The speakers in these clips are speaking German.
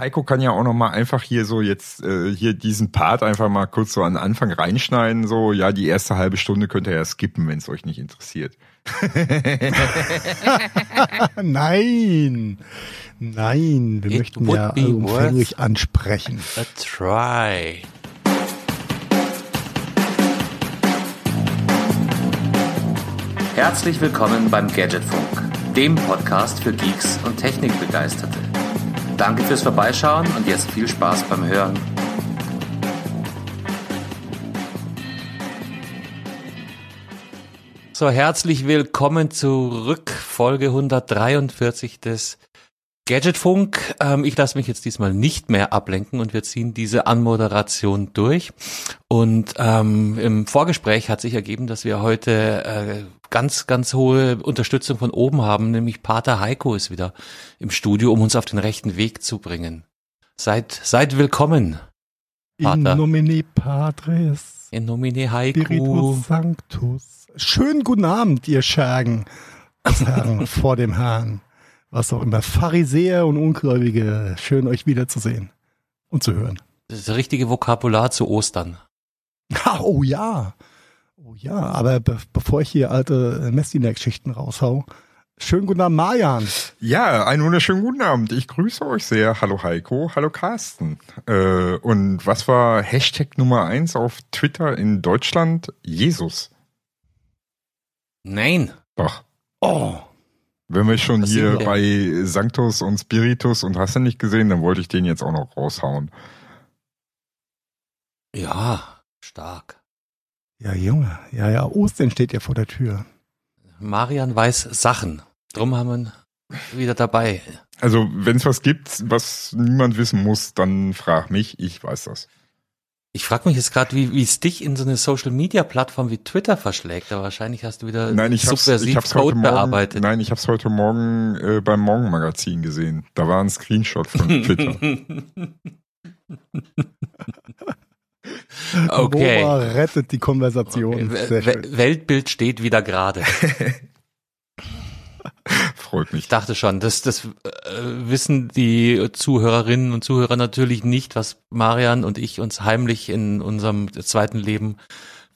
Heiko kann ja auch noch mal einfach hier so jetzt äh, hier diesen Part einfach mal kurz so an Anfang reinschneiden. So, ja, die erste halbe Stunde könnt ihr ja skippen, wenn es euch nicht interessiert. Nein, nein, wir It möchten ja worth- ansprechen. A try. Herzlich willkommen beim Gadgetfunk, dem Podcast für Geeks und Technikbegeisterte. Danke fürs Vorbeischauen und jetzt viel Spaß beim Hören. So, herzlich willkommen zurück, Folge 143 des Gadgetfunk. Ähm, ich lasse mich jetzt diesmal nicht mehr ablenken und wir ziehen diese Anmoderation durch. Und ähm, im Vorgespräch hat sich ergeben, dass wir heute äh, ganz, ganz hohe Unterstützung von oben haben, nämlich Pater Heiko ist wieder im Studio, um uns auf den rechten Weg zu bringen. Seid, seid willkommen, In Vater. nomine Patris, in nomine Heiko. Spiritus Sanctus. Schönen guten Abend, ihr Schergen des Herrn vor dem Herrn. Was auch immer, Pharisäer und Ungläubige, schön euch wiederzusehen und zu hören. Das ist das richtige Vokabular zu Ostern. Oh ja. Oh ja, aber be bevor ich hier alte Messdiener-Geschichten raushau, schönen guten Abend, Marian. Ja, einen wunderschönen guten Abend. Ich grüße euch sehr. Hallo Heiko, hallo Carsten. Äh, und was war Hashtag Nummer eins auf Twitter in Deutschland? Jesus. Nein. Doch. Oh, Wenn wir schon Was hier bei Sanctus und Spiritus und hast du nicht gesehen, dann wollte ich den jetzt auch noch raushauen. Ja, stark. Ja Junge, ja, ja, Ostern steht ja vor der Tür. Marian weiß Sachen. Drum haben wir ihn wieder dabei. Also, wenn es was gibt, was niemand wissen muss, dann frag mich, ich weiß das. Ich frage mich jetzt gerade, wie es dich in so eine Social Media Plattform wie Twitter verschlägt. Aber wahrscheinlich hast du wieder Nein, ich hab's, subversiv ich hab's heute Code Morgen, bearbeitet. nein, ich hab's heute Morgen äh, beim Morgenmagazin gesehen. Da war ein Screenshot von Twitter. okay. Wova rettet die Konversation. Okay. Weltbild steht wieder gerade. Freut mich. Ich dachte schon, das, das äh, wissen die Zuhörerinnen und Zuhörer natürlich nicht, was Marian und ich uns heimlich in unserem zweiten Leben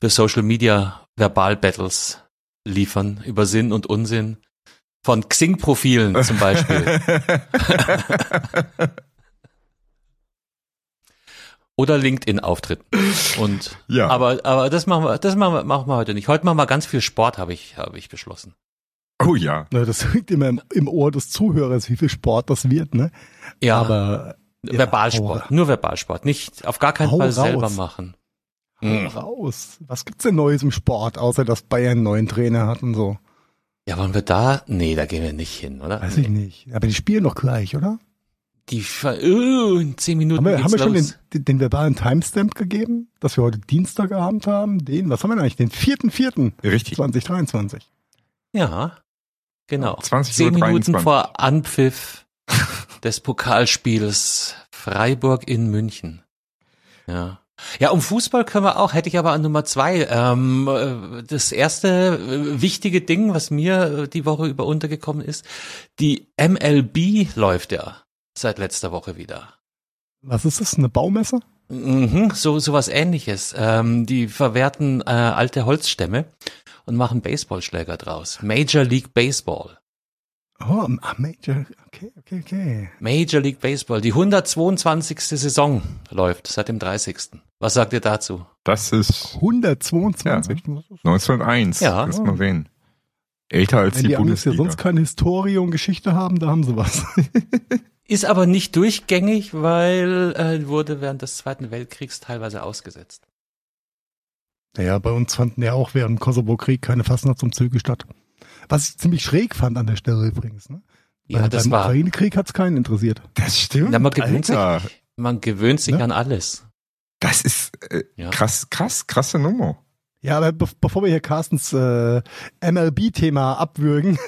für Social Media Verbal-Battles liefern über Sinn und Unsinn. Von Xing-Profilen zum Beispiel. Oder LinkedIn-Auftritten. Und Ja. aber, aber das machen wir, das machen wir, machen wir heute nicht. Heute machen wir ganz viel Sport, habe ich, habe ich beschlossen. Oh ja. Na, das liegt immer im, im Ohr des Zuhörers, wie viel Sport das wird, ne? Ja. Aber ja, Verbalsport, nur Verbalsport, nicht auf gar keinen Hau Fall raus. selber machen. hau Mhm. raus. Was gibt's denn Neues im Sport, außer dass Bayern einen neuen Trainer hat und so? Ja, wollen wir da? Nee, da gehen wir nicht hin, oder? Weiß ich nicht. Aber die spielen doch gleich, oder? Die ver uh, in zehn Minuten Haben wir, haben wir schon den, den, den verbalen Timestamp gegeben, dass wir heute Dienstagabend haben? Den, was haben wir denn eigentlich? Den 4.4.2023. Richtig. Ja, genau. 20 Zehn Minuten 23. vor Anpfiff des Pokalspiels Freiburg in München. Ja. Ja, um Fußball können wir auch, hätte ich aber an Nummer zwei. Ähm, äh, das erste äh, wichtige Ding, was mir äh, die Woche über untergekommen ist, die MLB läuft ja seit letzter Woche wieder. Was ist das? Eine Baumesse? Mhm, so sowas ähnliches. Ähm, die verwerten äh, alte Holzstämme und machen Baseballschläger draus. Major League Baseball. Oh, ah, Major. Okay, okay, okay. Major League Baseball. Die 122. Saison läuft seit dem 30. Was sagt ihr dazu? Das ist 122. 1901. Ja. Lass mal sehen. Älter als Wenn die, die Amis ja Bundesliga. sonst keine Historie und Geschichte haben, da haben sie was. Ist aber nicht durchgängig, weil äh, wurde während des Zweiten Weltkriegs teilweise ausgesetzt. Naja, bei uns fanden ja auch während dem Kosovo-Krieg keine Fastnachtsumzüge statt. Was ich ziemlich schräg fand an der Stelle übrigens. Ne? Ja, Weil das beim war. Ukraine-Krieg hat's keinen interessiert. das stimmt. Na, man gewöhnt Alter. sich. Man gewöhnt sich Ne? an alles. Das ist äh, Ja. krass, krass, krasse Nummer. Ja, aber be bevor wir hier Carstens äh, MLB-Thema abwürgen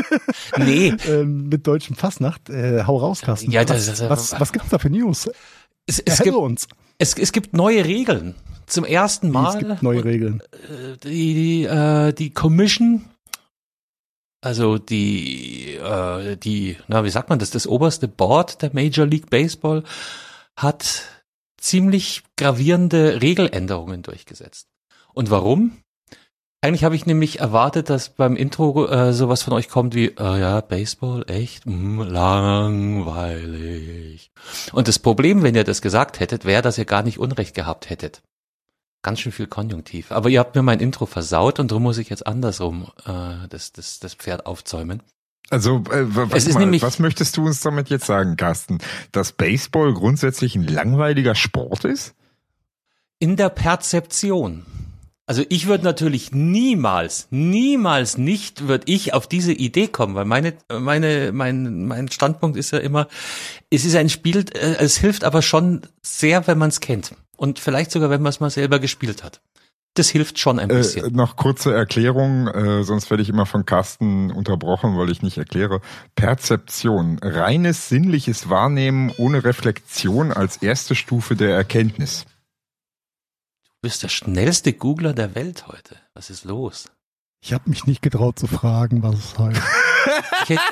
Nee, ähm, mit deutschem Fastnacht, äh, hau raus, Carsten. Ja, das was, ist- was, was gibt's da für News? es, es, gibt, uns. es, es gibt neue Regeln. Zum ersten Mal. es gibt neue Regeln. äh, die, die, äh, die Commission Also die, äh, die, na, wie sagt man das, das oberste Board der Major League Baseball hat ziemlich gravierende Regeländerungen durchgesetzt. Und warum? Eigentlich habe ich nämlich erwartet, dass beim Intro äh, sowas von euch kommt wie, äh, ja, Baseball, echt, mm, langweilig. Und das Problem, wenn ihr das gesagt hättet, wäre, dass ihr gar nicht Unrecht gehabt hättet. Ganz schön viel Konjunktiv. Aber ihr habt mir mein Intro versaut und darum muss ich jetzt andersrum äh, das, das, das Pferd aufzäumen. Also, äh, was, mal, was möchtest du uns damit jetzt sagen, Carsten? Dass Baseball grundsätzlich ein langweiliger Sport ist? In der Perzeption. Also ich würde natürlich niemals, niemals nicht würde ich auf diese Idee kommen, weil meine, meine, mein, mein Standpunkt ist ja immer, es ist ein Spiel, äh, es hilft aber schon sehr, wenn man es kennt und vielleicht sogar, wenn man es mal selber gespielt hat. Das hilft schon ein bisschen. Äh, noch kurze Erklärung, äh, sonst werde ich immer von Carsten unterbrochen, weil ich nicht erkläre. Perzeption, reines sinnliches Wahrnehmen ohne Reflexion als erste Stufe der Erkenntnis. Du bist der schnellste Googler der Welt heute. Was ist los? Ich habe mich nicht getraut zu fragen, was es heißt. ich hätte,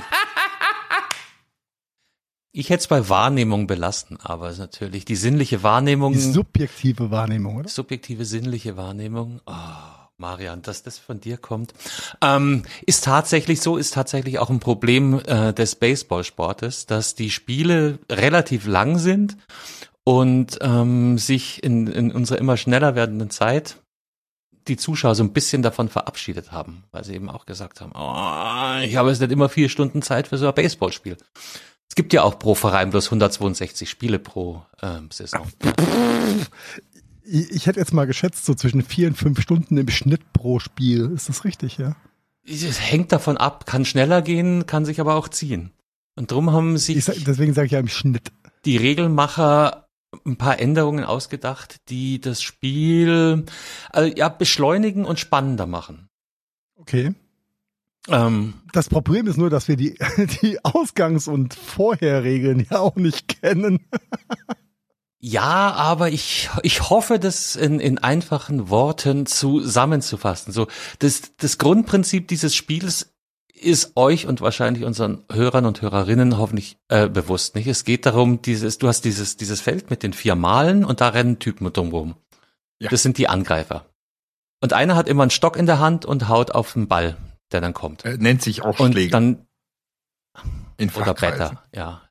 ich hätte es bei Wahrnehmung belassen, aber es ist natürlich die sinnliche Wahrnehmung. Die subjektive Wahrnehmung, oder? Subjektive sinnliche Wahrnehmung. Oh, Marian, dass das von dir kommt, ähm, ist tatsächlich so, ist tatsächlich auch ein Problem äh, des Baseballsportes, dass die Spiele relativ lang sind und ähm, sich in, in unserer immer schneller werdenden Zeit die Zuschauer so ein bisschen davon verabschiedet haben, weil sie eben auch gesagt haben, oh, ich habe jetzt nicht immer vier Stunden Zeit für so ein Baseballspiel. Es gibt ja auch pro Verein bloß 162 Spiele pro ähm, Saison. Ich, hätte jetzt mal geschätzt, so zwischen vier und fünf Stunden im Schnitt pro Spiel. Ist das richtig, ja? Es hängt davon ab, kann schneller gehen, kann sich aber auch ziehen. Und drum haben sich. Sag, deswegen sage ich ja im Schnitt. Die Regelmacher ein paar Änderungen ausgedacht, die das Spiel also, ja, beschleunigen und spannender machen. Okay. Ähm, das Problem ist nur, dass wir die, die Ausgangs- und Vorherregeln ja auch nicht kennen. Ja, aber ich, ich hoffe, das in, in einfachen Worten zusammenzufassen. So, das, das Grundprinzip dieses Spiels ist euch und wahrscheinlich unseren Hörern und Hörerinnen hoffentlich äh, bewusst nicht. Es geht darum, dieses, du hast dieses, dieses Feld mit den vier Malen und da rennen Typen drumherum. Ja. Das sind die Angreifer. Und einer hat immer einen Stock in der Hand und haut auf den Ball der dann kommt. Äh, nennt sich auch und Schläger. Dann, In oder Better, ja.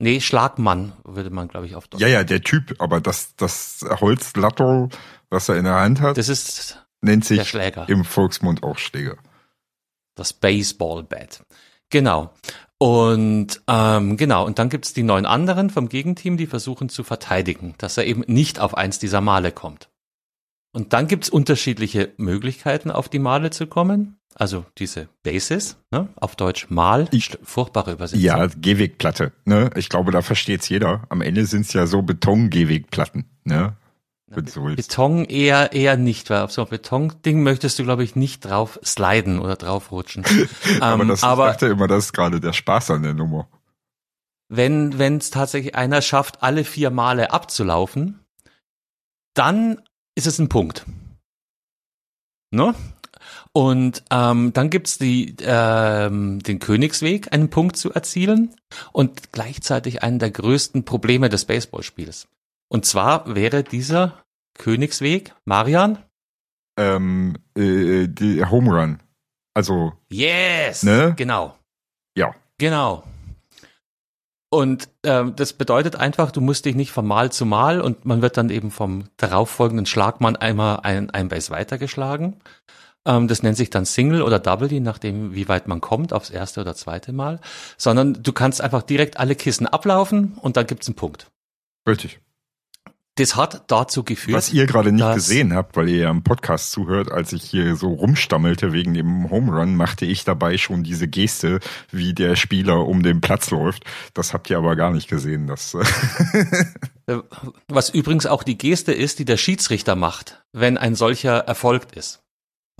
Nee, Schlagmann würde man, glaube ich, auf Deutsch. Ja, ja, der Typ, aber das, das Holzlatto, was er in der Hand hat, das ist nennt sich der Schläger. im Volksmund auch Schläger. Das Baseball-Bat. Genau. Und ähm, genau, und dann gibt's die neun anderen vom Gegenteam, die versuchen zu verteidigen, dass er eben nicht auf eins dieser Male kommt. Und dann gibt's unterschiedliche Möglichkeiten, auf die Male zu kommen. Also diese Basis, ne? auf Deutsch Mal, ich, furchtbare Übersetzung. Ja, Gehwegplatte. Ne? Ich glaube, da versteht's jeder. Am Ende sind's ja so Beton-Gehwegplatten. Ne? Na, Beton eher eher nicht, weil auf so ein Betonding möchtest du, glaube ich, nicht drauf sliden oder draufrutschen. aber ähm, das aber, ich dachte immer, das ist gerade der Spaß an der Nummer. Wenn wenn es tatsächlich einer schafft, alle vier Male abzulaufen, dann ist es ein Punkt. Ne? Und ähm, dann gibt's die, ähm, den Königsweg, einen Punkt zu erzielen und gleichzeitig einen der größten Probleme des Baseballspiels. Und zwar wäre dieser Königsweg, Marian? Ähm, äh, die Home Run. Also. Yes! Ne? Genau. Ja. Genau. Und ähm, das bedeutet einfach, du musst dich nicht von Mal zu Mal und man wird dann eben vom darauffolgenden Schlagmann einmal ein, ein Base weitergeschlagen. Ähm, das nennt sich dann Single oder Double, je nachdem, wie weit man kommt, aufs erste oder zweite Mal. Sondern du kannst einfach direkt alle Kissen ablaufen und dann gibt's einen Punkt. Richtig. Das hat dazu geführt. Was ihr gerade nicht gesehen habt, weil ihr ja im Podcast zuhört, als ich hier so rumstammelte wegen dem Home Run, machte ich dabei schon diese Geste, wie der Spieler um den Platz läuft. Das habt ihr aber gar nicht gesehen. Das äh, Was übrigens auch die Geste ist, die der Schiedsrichter macht, wenn ein solcher erfolgt ist.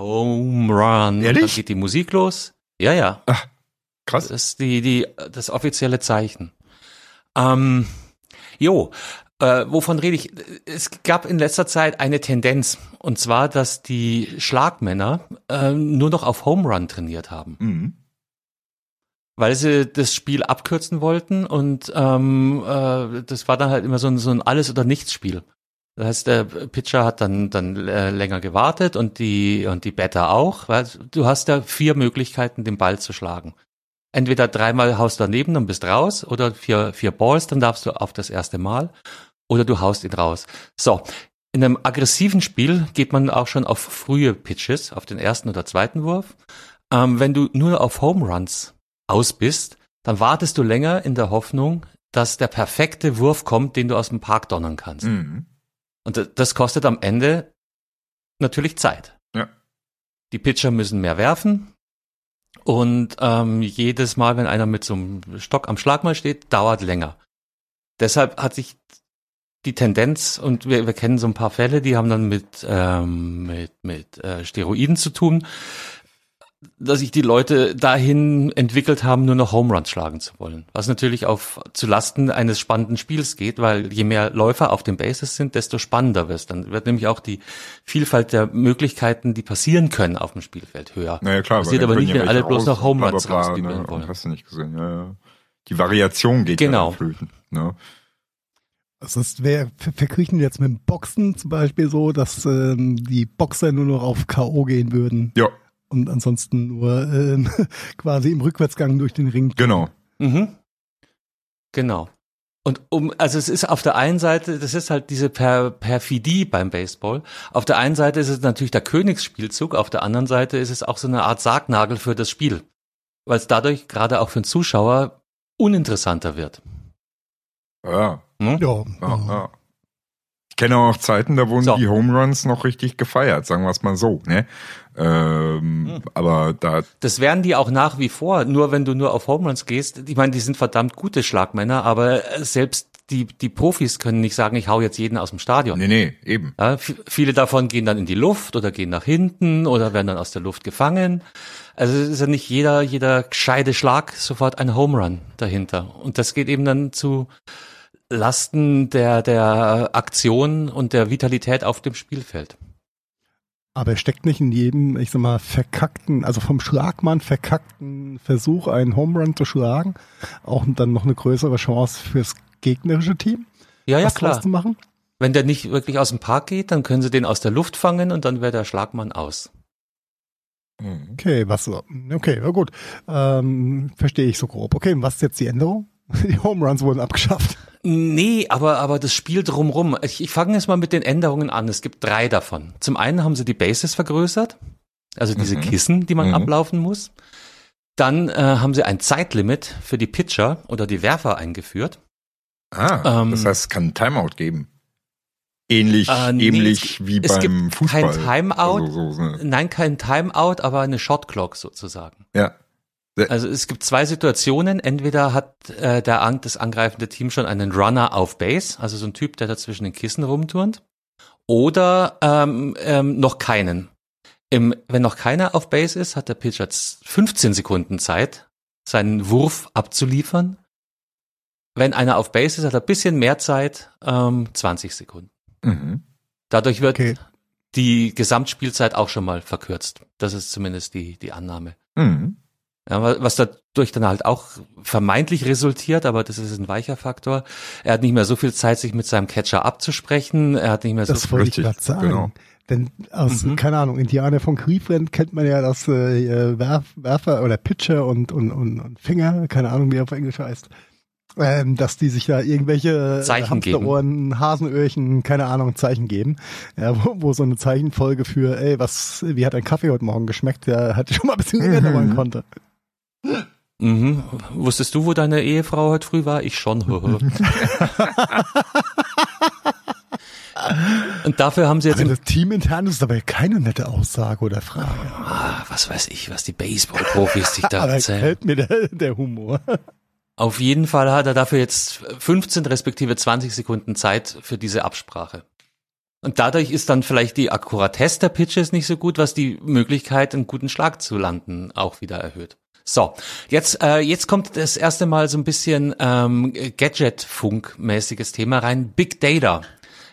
Home Run. Ehrlich? Dann geht die Musik los. Ja, ja. Ach, krass. Das ist die, die, das offizielle Zeichen. Ähm, jo, Äh, wovon rede ich? Es gab in letzter Zeit eine Tendenz, und zwar, dass die Schlagmänner äh, nur noch auf Home Run trainiert haben. Mhm. Weil sie das Spiel abkürzen wollten und ähm, äh, das war dann halt immer so ein, so ein Alles- oder Nichts-Spiel. Das heißt, der Pitcher hat dann dann äh, länger gewartet und die und die Batter auch, weil du hast ja vier Möglichkeiten, den Ball zu schlagen. Entweder dreimal haust daneben und bist raus, oder vier vier Balls, dann darfst du auf das erste Mal, oder du haust ihn raus. So, in einem aggressiven Spiel geht man auch schon auf frühe Pitches, auf den ersten oder zweiten Wurf. Ähm, wenn du nur auf Home Runs aus bist, dann wartest du länger in der Hoffnung, dass der perfekte Wurf kommt, den du aus dem Park donnern kannst. Mhm. Und das kostet am Ende natürlich Zeit. Ja. Die Pitcher müssen mehr werfen. Und ähm, jedes Mal, wenn einer mit so einem Stock am Schlag mal steht, dauert länger. Deshalb hat sich die Tendenz, und wir, wir kennen so ein paar Fälle, die haben dann mit, ähm, mit, mit äh, Steroiden zu tun, dass sich die Leute dahin entwickelt haben, nur noch Home Runs schlagen zu wollen. Was natürlich auf zu Lasten eines spannenden Spiels geht, weil je mehr Läufer auf den Bases sind, desto spannender wird Dann wird nämlich auch die Vielfalt der Möglichkeiten, die passieren können auf dem Spielfeld höher. Naja, klar. Passiert aber nicht, wenn alle welche bloß raus noch Home Runs bla, bla, bla, rausspielen ne, wollen. Hast du nicht gesehen, ja, ja. Die Variation geht Genau. ja flöten. Ne? Also das wäre verkriechen jetzt mit dem Boxen zum Beispiel so, dass ähm, die Boxer nur noch auf K.O. gehen würden Ja, und ansonsten nur ähm, quasi im Rückwärtsgang durch den Ring. genau. Mhm. Genau. Und um, also es ist auf der einen Seite, das ist halt diese per Perfidie beim Baseball. Auf der einen Seite ist es natürlich der Königsspielzug, auf der anderen Seite ist es auch so eine Art Sargnagel für das Spiel. Weil es dadurch gerade auch für den Zuschauer uninteressanter wird. Ja, Hm? Ja, ja, ja. Ich kenne auch Zeiten, da wurden So. die Home Runs noch richtig gefeiert, sagen wir es mal so. Ne? Ähm, Hm. Aber da, Das wären die auch nach wie vor, nur wenn du nur auf Home Runs gehst. Ich meine, die sind verdammt gute Schlagmänner, aber selbst die, die Profis können nicht sagen, ich hau jetzt jeden aus dem Stadion. nee, nee, eben. Ja, viele davon gehen dann in die Luft oder gehen nach hinten oder werden dann aus der Luft gefangen. Also es ist ja nicht jeder, jeder gescheite Schlag sofort ein Home Run dahinter. Und das geht eben dann zu Lasten der, der Aktion und der Vitalität auf dem Spielfeld. Aber er steckt nicht in jedem, ich sag mal, verkackten, also vom Schlagmann verkackten Versuch, einen Home Run zu schlagen, auch dann noch eine größere Chance fürs gegnerische Team, Ja, ja, klar. zu machen. Wenn der nicht wirklich aus dem Park geht, dann können sie den aus der Luft fangen und dann wäre der Schlagmann aus. Mhm. Okay, was so? Okay, na gut. Ähm, verstehe ich so grob. Okay, und was ist jetzt die Änderung? Die Home Runs wurden abgeschafft. Nee, aber, aber das Spiel drumrum. Ich, ich fange jetzt mal mit den Änderungen an. Es gibt drei davon. Zum einen haben sie die Bases vergrößert, also diese Mhm. Kissen, die man Mhm. ablaufen muss. Dann äh, haben sie ein Zeitlimit für die Pitcher oder die Werfer eingeführt. Ah, Ähm, das heißt, es kann ein Timeout geben. Ähnlich, Äh, nee, ähnlich es- wie es beim gibt Fußball. kein Timeout. Also, so, ne? Nein, kein Timeout, aber eine Shotclock sozusagen. Ja. Also es gibt zwei Situationen. Entweder hat äh, der an, das angreifende Team schon einen Runner auf Base, also so ein Typ, der da zwischen den Kissen rumturnt, oder ähm, ähm, noch keinen. Im, wenn noch keiner auf Base ist, hat der Pitcher z- 15 Sekunden Zeit, seinen Wurf abzuliefern. Wenn einer auf Base ist, hat er ein bisschen mehr Zeit, ähm, 20 Sekunden. Mhm. Dadurch wird Okay. die Gesamtspielzeit auch schon mal verkürzt. Das ist zumindest die, die Annahme. Mhm. Ja, wa- was dadurch dann halt auch vermeintlich resultiert, aber das ist ein weicher Faktor. Er hat nicht mehr so viel Zeit, sich mit seinem Catcher abzusprechen. Er hat nicht mehr so Das wollte ich gerade sagen. genau. Denn aus, Mhm. keine Ahnung, Indianer von Cleveland kennt man ja das äh, Werf, Werfer oder Pitcher und, und, und, und Finger, keine Ahnung, wie er auf Englisch heißt. Ähm, dass die sich da irgendwelche äh, Zeichen geben. Hamsterohren, Hasenöhrchen, keine Ahnung, Zeichen geben. Ja, wo, wo so eine Zeichenfolge für, ey, was, wie hat dein Kaffee heute Morgen geschmeckt, der hat schon mal ein bisschen länger Mhm. dauern konnte. Mhm. Wusstest du, wo deine Ehefrau heute früh war? Ich schon. Und dafür haben sie jetzt im, das Team intern ist aber keine nette Aussage oder Frage. ah, was weiß ich, was die Baseball-Profis sich da Aber erzählen. gefällt mir der, der Humor. Auf jeden Fall hat er dafür jetzt 15 respektive 20 Sekunden Zeit für diese Absprache. Und dadurch ist dann vielleicht die Akkuratesse der Pitches nicht so gut, was die Möglichkeit, einen guten Schlag zu landen, auch wieder erhöht. So, jetzt, äh, jetzt kommt das erste Mal so ein bisschen ähm, Gadget-Funk-mäßiges Thema rein. Big Data.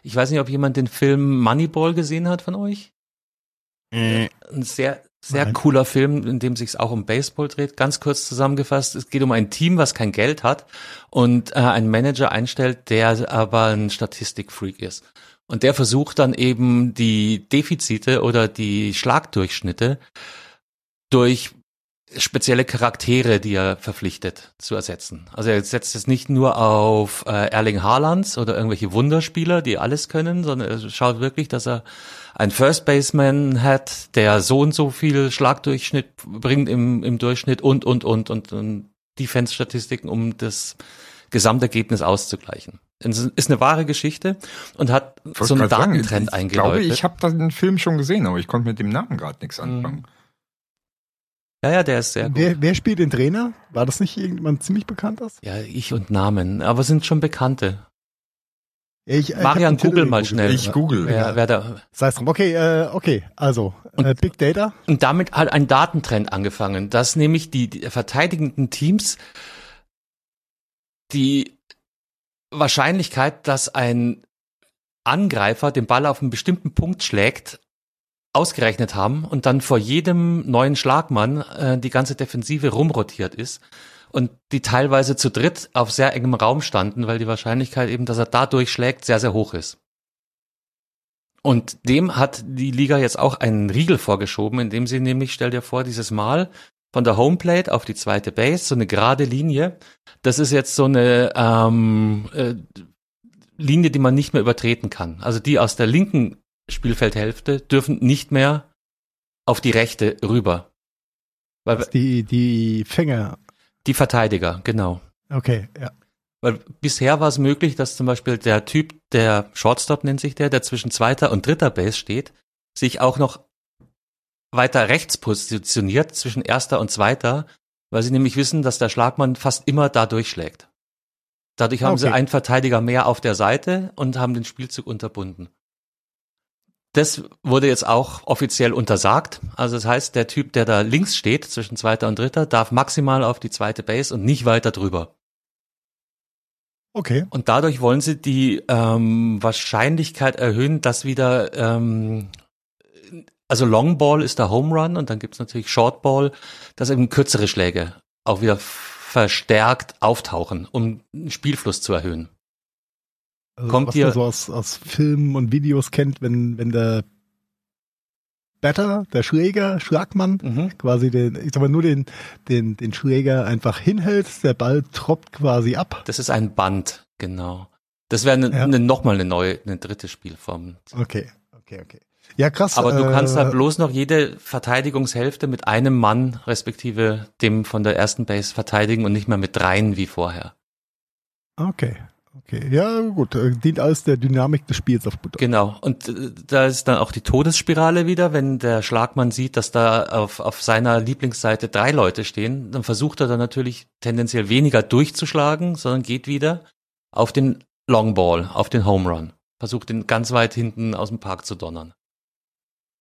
Ich weiß nicht, ob jemand den Film Moneyball gesehen hat von euch. Äh. Ein sehr, sehr Nein. cooler Film, in dem sich auch um Baseball dreht. Ganz kurz zusammengefasst, es geht um ein Team, was kein Geld hat und äh, einen Manager einstellt, der aber ein Statistikfreak ist. Und der versucht dann eben die Defizite oder die Schlagdurchschnitte durch spezielle Charaktere, die er verpflichtet, zu ersetzen. Also er setzt es nicht nur auf äh, Erling Haalands oder irgendwelche Wunderspieler, die alles können, sondern er schaut wirklich, dass er einen First Baseman hat, der so und so viel Schlagdurchschnitt bringt im, im Durchschnitt und, und, und, und, und Defense-Statistiken, um das Gesamtergebnis auszugleichen. Ist eine wahre Geschichte und hat so einen Datentrend eingeläutet. Ich glaube, ich habe den Film schon gesehen, aber ich konnte mit dem Namen gerade nichts anfangen. Mhm. Ja, ja, der ist sehr gut. Wer, wer spielt den Trainer? War das nicht irgendjemand ziemlich bekanntes? Ja, ich und Namen, aber sind schon Bekannte. Ich, äh, Marian, google mal schnell. Ich google. Wer, wer da. Sei es drum. Okay, äh, okay, also äh, Big Data. Und damit hat ein Datentrend angefangen, dass nämlich die, die verteidigenden Teams die Wahrscheinlichkeit, dass ein Angreifer den Ball auf einen bestimmten Punkt schlägt, ausgerechnet haben und dann vor jedem neuen Schlagmann äh, die ganze Defensive rumrotiert ist und die teilweise zu dritt auf sehr engem Raum standen, weil die Wahrscheinlichkeit eben, dass er da durchschlägt, sehr, sehr hoch ist. Und dem hat die Liga jetzt auch einen Riegel vorgeschoben, indem sie nämlich, stell dir vor, dieses Mal von der Homeplate auf die zweite Base, so eine gerade Linie. Das ist jetzt so eine ähm, äh, Linie, die man nicht mehr übertreten kann. Also die aus der linken Spielfeldhälfte dürfen nicht mehr auf die rechte rüber. Weil also die, die Fänger. Die Verteidiger, genau. Okay, ja. Weil bisher war es möglich, dass zum Beispiel der Typ, der Shortstop nennt sich der, der zwischen zweiter und dritter Base steht, sich auch noch weiter rechts positioniert zwischen erster und zweiter, weil sie nämlich wissen, dass der Schlagmann fast immer da durchschlägt. Dadurch haben okay. sie einen Verteidiger mehr auf der Seite und haben den Spielzug unterbunden. Das wurde jetzt auch offiziell untersagt. Also das heißt, der Typ, der da links steht, zwischen zweiter und dritter, darf maximal auf die zweite Base und nicht weiter drüber. Okay. Und dadurch wollen sie die ähm, Wahrscheinlichkeit erhöhen, dass wieder, ähm, also Long Ball ist der Home Run und dann gibt's natürlich Short Ball, dass eben kürzere Schläge auch wieder verstärkt auftauchen, um Spielfluss zu erhöhen. Also Kommt was ihr, man so aus, aus Filmen und Videos kennt, wenn, wenn der Batter, der Schläger, Schlagmann, mhm. quasi den, ich sag mal nur den, den, den Schläger einfach hinhält, der Ball troppt quasi ab. Das ist ein Band, genau. Das wäre ne, ja. ne, nochmal eine neue, eine dritte Spielform. Okay, okay, okay. Ja, krass. Aber du kannst da äh, bloß noch jede Verteidigungshälfte mit einem Mann, respektive dem von der ersten Base verteidigen und nicht mehr mit dreien wie vorher. Okay, Okay, ja gut, äh, dient alles der Dynamik des Spiels auf Butter. Genau, und äh, da ist dann auch die Todesspirale wieder, wenn der Schlagmann sieht, dass da auf, auf seiner Lieblingsseite drei Leute stehen, dann versucht er dann natürlich tendenziell weniger durchzuschlagen, sondern geht wieder auf den Long Ball, auf den Home Run. Versucht den ganz weit hinten aus dem Park zu donnern.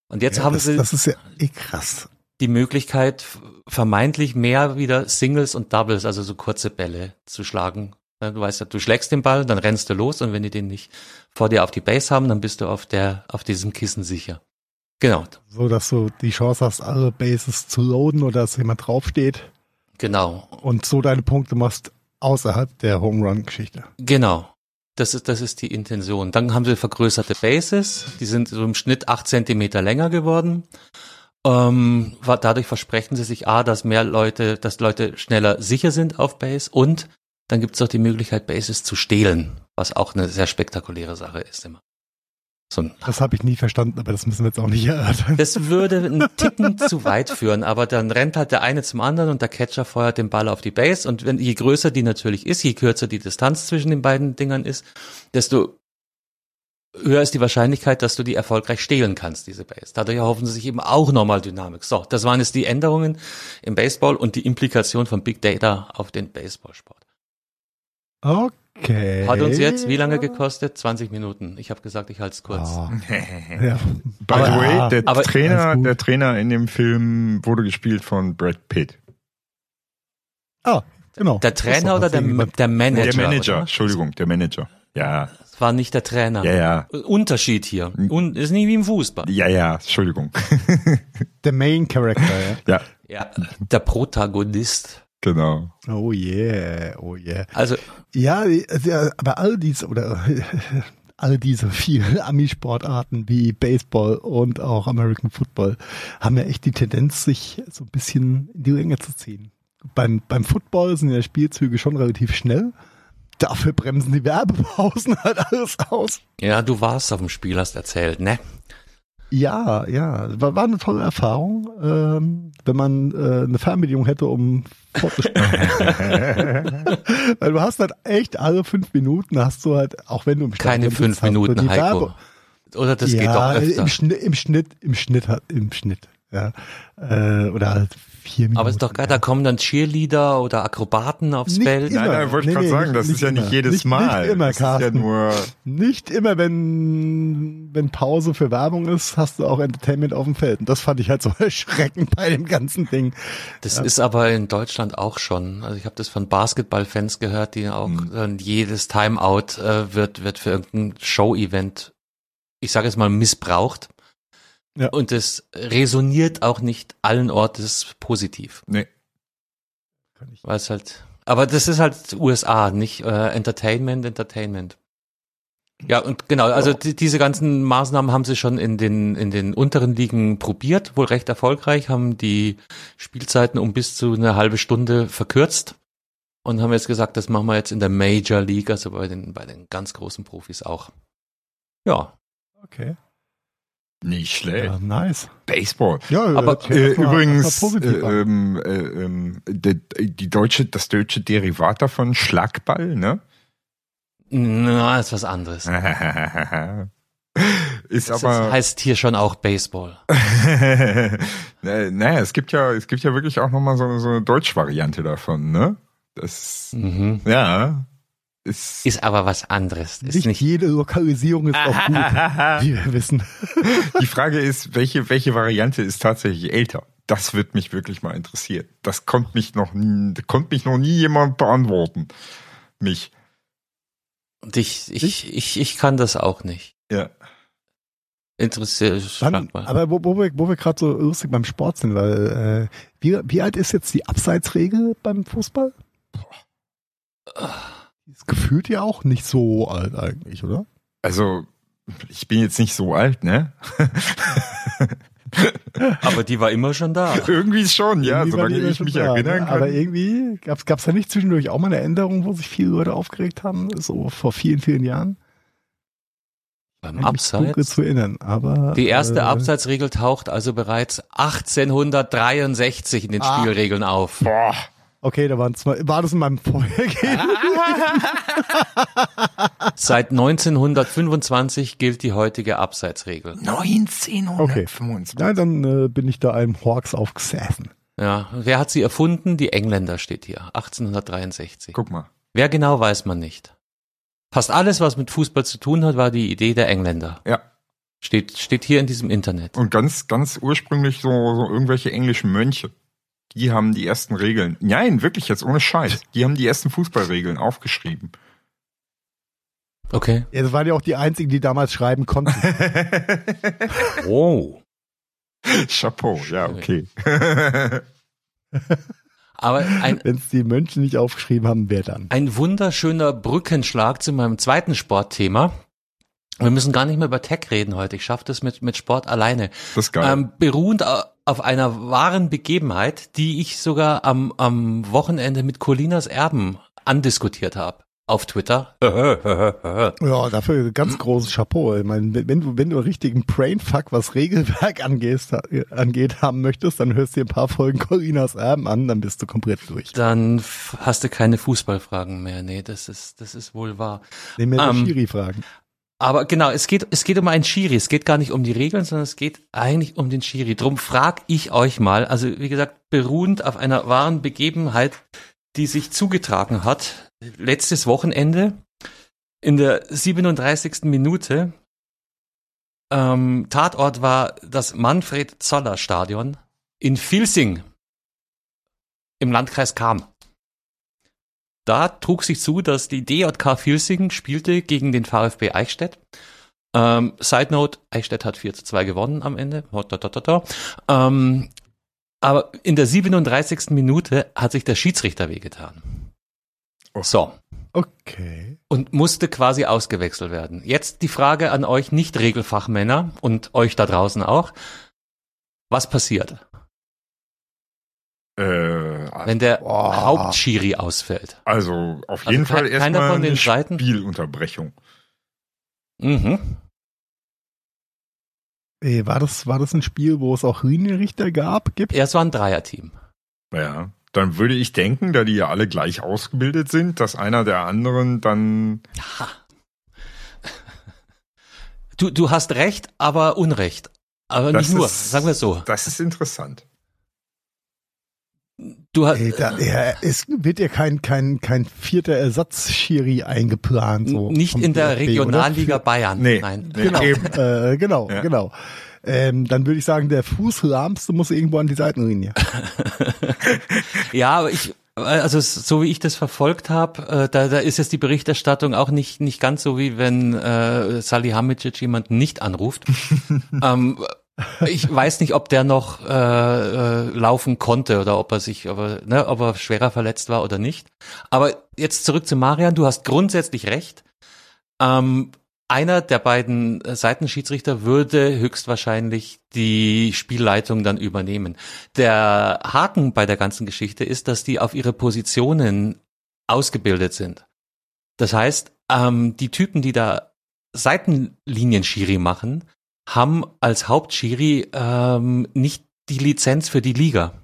Und jetzt ja, haben das, sie das ist ja eh krass. die Möglichkeit, vermeintlich mehr wieder Singles und Doubles, also so kurze Bälle zu schlagen, Du weißt ja, du schlägst den Ball, dann rennst du los und wenn die den nicht vor dir auf die Base haben, dann bist du auf der, auf diesem Kissen sicher. Genau. So, dass du die Chance hast, alle Bases zu loaden oder dass jemand draufsteht. Genau. Und so deine Punkte machst außerhalb der Home Run Geschichte. Genau. Das ist, das ist die Intention. Dann haben sie vergrößerte Bases. Die sind so im Schnitt acht Zentimeter länger geworden. Ähm, dadurch versprechen sie sich A, dass mehr Leute, dass Leute schneller sicher sind auf Base und dann gibt es auch die Möglichkeit, Bases zu stehlen, was auch eine sehr spektakuläre Sache ist immer. So das habe ich nie verstanden, aber das müssen wir jetzt auch nicht erörtern. Das würde einen Ticken zu weit führen, aber dann rennt halt der eine zum anderen und der Catcher feuert den Ball auf die Base und wenn, je größer die natürlich ist, je kürzer die Distanz zwischen den beiden Dingern ist, desto höher ist die Wahrscheinlichkeit, dass du die erfolgreich stehlen kannst, diese Base. Dadurch erhoffen sie sich eben auch nochmal Dynamik. So, das waren jetzt die Änderungen im Baseball und die Implikation von Big Data auf den Baseballsport. Okay. Hat uns jetzt wie lange gekostet? 20 Minuten. Ich habe gesagt, ich halte es kurz. Oh. ja. By the way, der Trainer, der Trainer in dem Film wurde gespielt von Brad Pitt. Ah, genau. Der Trainer oder der, der Manager? Der Manager, oder? Entschuldigung, der Manager. Ja, Es war nicht der Trainer. ja, ja. Unterschied hier. Und ist nicht wie im Fußball. Ja, ja, Entschuldigung. Der Main Character, ja. Ja, Ja, der Protagonist. Genau. Oh yeah, oh yeah. Also, Ja, also, aber all diese oder all diese vielen Ami-Sportarten wie Baseball und auch American Football haben ja echt die Tendenz, sich so ein bisschen in die Länge zu ziehen. Beim, beim Football sind ja Spielzüge schon relativ schnell. Dafür bremsen die Werbepausen halt alles aus. ja, du warst auf dem Spiel, hast erzählt, ne? Ja, ja, war, war eine tolle Erfahrung, ähm, wenn man äh, eine Fernbedienung hätte, um. Weil du hast halt echt alle fünf Minuten hast du halt, auch wenn du im Keine Stadion fünf Minuten, Heiko. Werbe- Oder das ja, geht doch öfter. Im Schnitt, im Schnitt, im Schnitt, hat- im Schnitt, ja. Äh, oder halt vier Minuten. Aber ist doch geil, da kommen dann Cheerleader oder Akrobaten aufs Nicht Feld. immer. Nein, nein, wollte ich Nee, gerade nee, sagen, nicht- das ist nicht ja nicht immer. jedes Nicht- Mal. nicht immer, das ist ja Carsten. nur, Nicht immer, wenn, wenn Pause für Werbung ist, hast du auch Entertainment auf dem Feld. Und das fand ich halt so erschreckend bei dem ganzen Ding. Das ist aber in Deutschland auch schon. Also ich habe das von Basketballfans gehört, die auch dann jedes Timeout äh, wird wird für irgendein Show-Event, ich sage jetzt mal missbraucht. Ja. Und es resoniert auch nicht allen Ortes positiv, nee, weil es halt. Aber das ist halt USA, nicht äh, Entertainment, Entertainment. Ja, und genau, also die, diese ganzen Maßnahmen haben sie schon in den, in den unteren Ligen probiert, wohl recht erfolgreich, haben die Spielzeiten um bis zu eine halbe Stunde verkürzt und haben jetzt gesagt, das machen wir jetzt in der Major League, also bei den, bei den ganz großen Profis auch. Ja, Okay. Nicht schlecht. Ja, nice. Baseball. Ja, Aber, hört sich Äh, übrigens, äh, ähm, äh, ähm, die, die deutsche, das deutsche Derivat davon, Schlagball, ne? na, ist was anderes. ist Das aber, heißt hier schon auch Baseball. naja, es gibt ja, es gibt ja wirklich auch nochmal so, eine- so eine Deutsch-Variante davon, ne? Das, Mhm. ja, ist, Ist aber was anderes. Ist nicht, nicht, jede Lokalisierung ist auch gut, wie wir wissen. die Frage ist, welche, welche Variante ist tatsächlich älter? Das wird mich wirklich mal interessieren. Das konnte mich noch, nie- konnte mich noch nie jemand beantworten. Mich. und ich, ich, ich, ich kann das auch nicht. Ja. Interessiert, mal. aber wo, wo wir, wo wir gerade so lustig beim Sport sind, weil äh, wie, wie alt ist jetzt die Abseitsregel beim Fußball? Die ist gefühlt ja auch nicht so alt eigentlich, oder? Also, ich bin jetzt nicht so alt, ne? Aber die war immer schon da. Irgendwie schon, ja, Irgendwie solange ich mich da, erinnern ne? kann. Aber irgendwie gab's gab's da nicht zwischendurch auch mal eine Änderung, wo sich viele Leute aufgeregt haben, so vor vielen, vielen Jahren? Beim Abseits. zu erinnern, aber Die erste äh, Abseitsregel taucht also bereits 1863 in den Ah. Spielregeln auf. Boah. Okay, da waren zwei, war das in meinem Vorhergehen? Seit 1925 gilt die heutige Abseitsregel. 1925. Nein, dann äh, bin ich da einem Hawks aufgesessen. Ja, wer hat sie erfunden? Die Engländer steht hier. 1863. Guck mal. Wer genau weiß man nicht. Fast alles, was mit Fußball zu tun hat, war die Idee der Engländer. Ja. Steht, steht hier in diesem Internet. Und ganz, ganz ursprünglich so, so irgendwelche englischen Mönche. Die haben die ersten Regeln. Nein, wirklich jetzt ohne Scheiß. Die haben die ersten Fußballregeln aufgeschrieben. Okay. Ja, das waren ja auch die einzigen, die damals schreiben konnten. Oh. Chapeau, ja, okay. Aber ein, Wenn es die Mönche nicht aufgeschrieben haben, wer dann? ein wunderschöner Brückenschlag zu meinem zweiten Sportthema. Wir müssen gar nicht mehr über Tech reden heute. Ich schaffe das mit, mit Sport alleine. Das ist geil. Ähm, beruhend au- auf einer wahren Begebenheit, die ich sogar am, am Wochenende mit Colinas Erben andiskutiert habe. Auf Twitter. Ja, dafür ganz großes Chapeau. Ich meine, wenn du, wenn du einen richtigen Brainfuck, was Regelwerk angehst, angeht, haben möchtest, dann hörst du dir ein paar Folgen Colinas Erben an, dann bist du komplett durch. Dann hast du keine Fußballfragen mehr. Nee, das ist, das ist wohl wahr. Nehmen wir Ähm, die Schiri-Fragen. Aber genau, es geht, es geht um einen Schiri. Es geht gar nicht um die Regeln, sondern es geht eigentlich um den Schiri. Drum frag ich euch mal, also wie gesagt, beruhend auf einer wahren Begebenheit, die sich zugetragen hat, letztes Wochenende in der 37. Minute. Ähm, Tatort war das Manfred Zoller Stadion in Vilsing im Landkreis Kam. Da trug sich zu, dass die DJK Filsing spielte gegen den VfB Eichstätt. Ähm, Side Note, Eichstätt hat 4 zu 2 gewonnen am Ende. Ähm, aber in der 37. Minute hat sich der Schiedsrichter wehgetan. Oh. So. Okay. Und musste quasi ausgewechselt werden. Jetzt die Frage an euch Nicht-Regelfachmänner und euch da draußen auch. Was passiert, Äh, wenn der Boah. Hauptschiri ausfällt? also auf Also jeden ke- Fall keiner erstmal von den eine Seiten? Spielunterbrechung. Mhm. Ey, war das, war das ein Spiel, wo es auch Linienrichter gab? Gibt? Ja, es war ein Dreierteam. Ja. Dann würde ich denken, da die ja alle gleich ausgebildet sind, dass einer der anderen dann Du, du hast recht, aber Unrecht. Aber Das nicht nur, ist- sagen wir es so. Das ist interessant. Du hast, Ey, da, ja, es wird ja kein, kein, kein vierter Ersatzschiri eingeplant. So nicht in der DFB, Regionalliga oder? Bayern. Nee. Nein. Nee, Genau, äh, genau, Ja. genau. Ähm, dann würde ich sagen, der Fußlahmste muss irgendwo an die Seitenlinie. Ja, aber ich, also so wie ich das verfolgt habe, äh, da, da ist jetzt die Berichterstattung auch nicht nicht ganz so wie wenn äh, Salihamidzic jemanden nicht anruft. ähm, ich weiß nicht, ob der noch äh, äh, laufen konnte oder ob er sich, ob er, ne, ob er schwerer verletzt war oder nicht. Aber jetzt zurück zu Marian. Du hast grundsätzlich recht. Ähm, einer der beiden Seitenschiedsrichter würde höchstwahrscheinlich die Spielleitung dann übernehmen. Der Haken bei der ganzen Geschichte ist, dass die auf ihre Positionen ausgebildet sind. Das heißt, ähm, die Typen, die da Seitenlinien-Schiri machen, haben als Hauptschiri ähm, nicht die Lizenz für die Liga,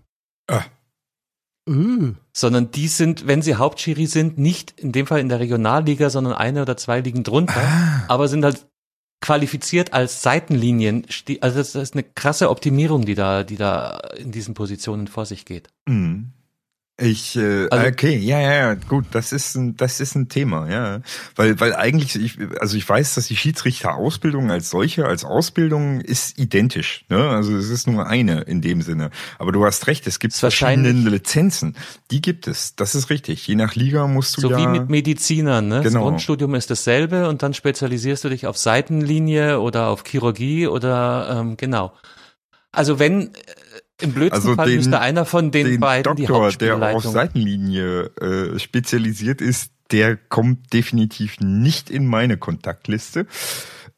Uh, sondern die sind, wenn sie Hauptschiri sind, nicht in dem Fall in der Regionalliga, sondern eine oder zwei Ligen drunter, aber sind halt qualifiziert als Seitenlinien. Also das ist eine krasse Optimierung, die da, die da in diesen Positionen vor sich geht. Mhm. Ich, äh, Also- okay, ja, ja, ja, gut, das ist ein, das ist ein Thema, ja, weil, weil eigentlich, ich, also ich weiß, dass die Schiedsrichterausbildung als solche, als Ausbildung ist identisch, ne, also es ist nur eine in dem Sinne. Aber du hast recht, es gibt verschiedene Lizenzen, die gibt es, das ist richtig. Je nach Liga musst du So ja, wie mit Medizinern, ne? Das Genau. Grundstudium ist dasselbe und dann spezialisierst du dich auf Seitenlinie oder auf Chirurgie oder ähm, genau. Also wenn äh, im blödsten Also Fall den- müsste einer von den, den beiden die Doktor, der auf. Seitenlinie äh, spezialisiert ist, der kommt definitiv nicht in meine Kontaktliste.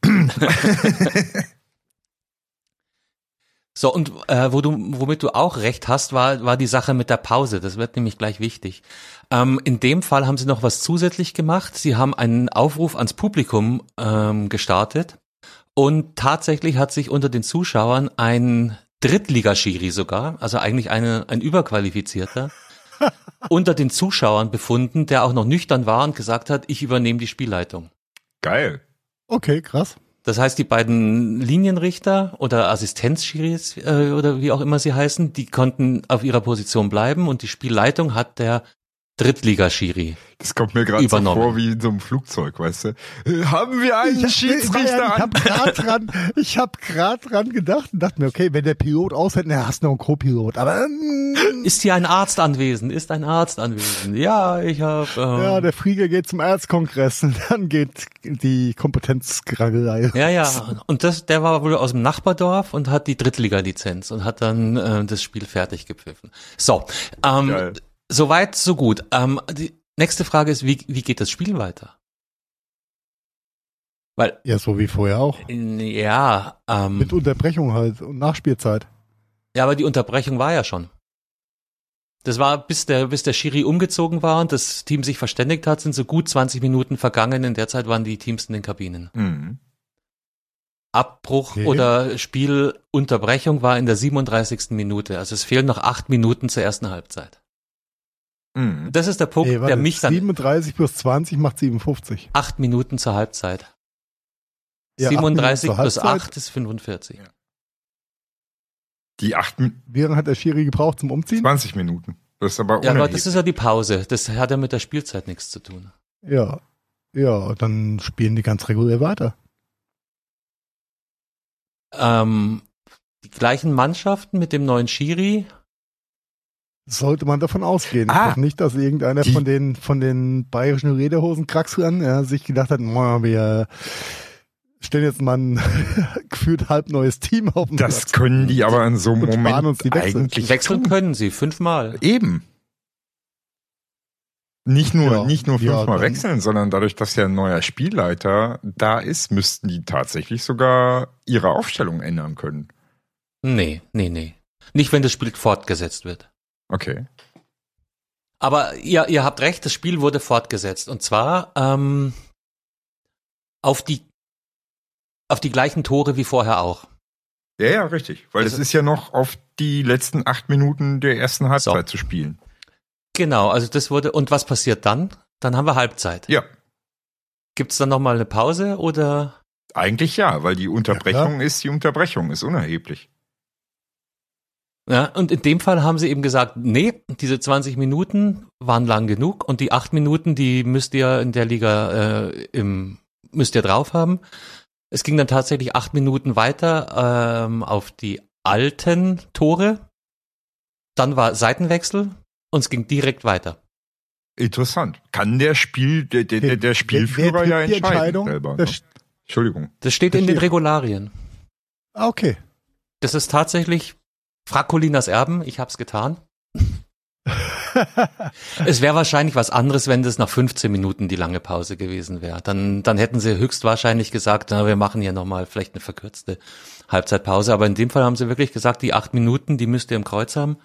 So, und äh, wo du, womit du auch recht hast, war, war die Sache mit der Pause. Das wird nämlich gleich wichtig. Ähm, in dem Fall haben sie noch was zusätzlich gemacht. Sie haben einen Aufruf ans Publikum ähm, gestartet. Und tatsächlich hat sich unter den Zuschauern ein Drittligaschiri sogar, also eigentlich eine, ein Überqualifizierter, unter den Zuschauern befunden, der auch noch nüchtern war und gesagt hat, ich übernehme die Spielleitung. Geil. okay, krass. Das heißt, die beiden Linienrichter oder Assistenzschiris äh, oder wie auch immer sie heißen, die konnten auf ihrer Position bleiben und die Spielleitung hat der Drittligaschiri. Das kommt mir gerade so vor wie in so einem Flugzeug, weißt du? Haben wir einen Ich, Schiedsrichter ich an? habe gerade dran, ich habe gerade dran gedacht und dachte mir, okay, wenn der Pilot aushält, na, hast du noch einen Co-Pilot. Aber ähm, Ist hier ein Arzt anwesend? Ist ein Arzt anwesend? Ja, ich habe. Ähm, ja, der Flieger geht zum Erzkongress und dann geht die Kompetenzgragelei. ja, ja. Und das, der war wohl aus dem Nachbardorf und hat die Drittliga-Lizenz und hat dann äh, das Spiel fertig gepfiffen. So, ähm, Geil. Soweit, so gut. Ähm, die nächste Frage ist, wie, wie geht das Spiel weiter? Weil, Ja, so wie vorher auch. ja, ähm, Mit Unterbrechung halt und Nachspielzeit. Ja, aber die Unterbrechung war ja schon. Das war, bis der, bis der Schiri umgezogen war und das Team sich verständigt hat, sind so gut 20 Minuten vergangen. In der Zeit waren die Teams in den Kabinen. Mhm. Abbruch Okay. oder Spielunterbrechung war in der 37. Minute. Also es fehlen noch acht Minuten zur ersten Halbzeit. Mhm. Das ist der Punkt, Ey, der mich dann 37 plus 20 macht 57. acht Minuten zur Halbzeit. Ja, acht 37 Minuten plus Halbzeit. 8 ist 45. Ja. Die acht, Wie lange hat der Schiri gebraucht zum Umziehen? 20 Minuten. Das ist aber Ja, aber das ist ja die Pause. Das hat ja mit der Spielzeit nichts zu tun. Ja. Ja, dann spielen die ganz regulär weiter. Ähm, die gleichen Mannschaften mit dem neuen Schiri Sollte man davon ausgehen. Ah, ich hoffe nicht, dass irgendeiner die- von den, von den bayerischen Rederhosen-Kraxlern ja, sich gedacht hat, "Moa, wir stellen jetzt mal ein gefühlt halb neues Team auf den Das Platz. können die aber in so einem Und Moment uns die Wechsel. eigentlich Wechseln können sie fünfmal. Eben. Nicht nur, Ja, nicht nur ja, fünfmal dann- wechseln, sondern dadurch, dass ja ein neuer Spielleiter da ist, müssten die tatsächlich sogar ihre Aufstellung ändern können. Nee, nee, nee. Nicht, wenn das Spiel fortgesetzt wird. Okay. Aber ihr, ihr habt recht, das Spiel wurde fortgesetzt. Und zwar ähm, auf die auf die gleichen Tore wie vorher auch. Ja, ja, richtig. Weil es Also- ist ja noch auf die letzten acht Minuten der ersten Halbzeit zu spielen. Genau, also das wurde. Und was passiert dann? Dann haben wir Halbzeit. Ja, Gibt's dann nochmal eine Pause oder? eigentlich ja, weil die Unterbrechung ist die Unterbrechung, ist unerheblich. Ja, und in dem Fall haben sie eben gesagt, nee, diese 20 Minuten waren lang genug und die 8 Minuten, die müsst ihr in der Liga äh, im, müsst ihr drauf haben. Es ging dann tatsächlich 8 Minuten weiter ähm, auf die alten Tore. Dann war Seitenwechsel und es ging direkt weiter. Interessant. Kann der Spiel, der, der, der, der Spielführer Wer- wer ja entscheiden Entscheidung? selber. Ne? Sch- Entschuldigung. Das steht in den Verstehe. Regularien. Ah, okay. Das ist tatsächlich Frakolinas Erben, ich hab's getan. Es wäre wahrscheinlich was anderes, wenn das nach 15 Minuten die lange Pause gewesen wäre. Dann, dann hätten sie höchstwahrscheinlich gesagt, na, wir machen hier nochmal vielleicht eine verkürzte Halbzeitpause. Aber in dem Fall haben sie wirklich gesagt, die acht Minuten, die müsst ihr im Kreuz haben.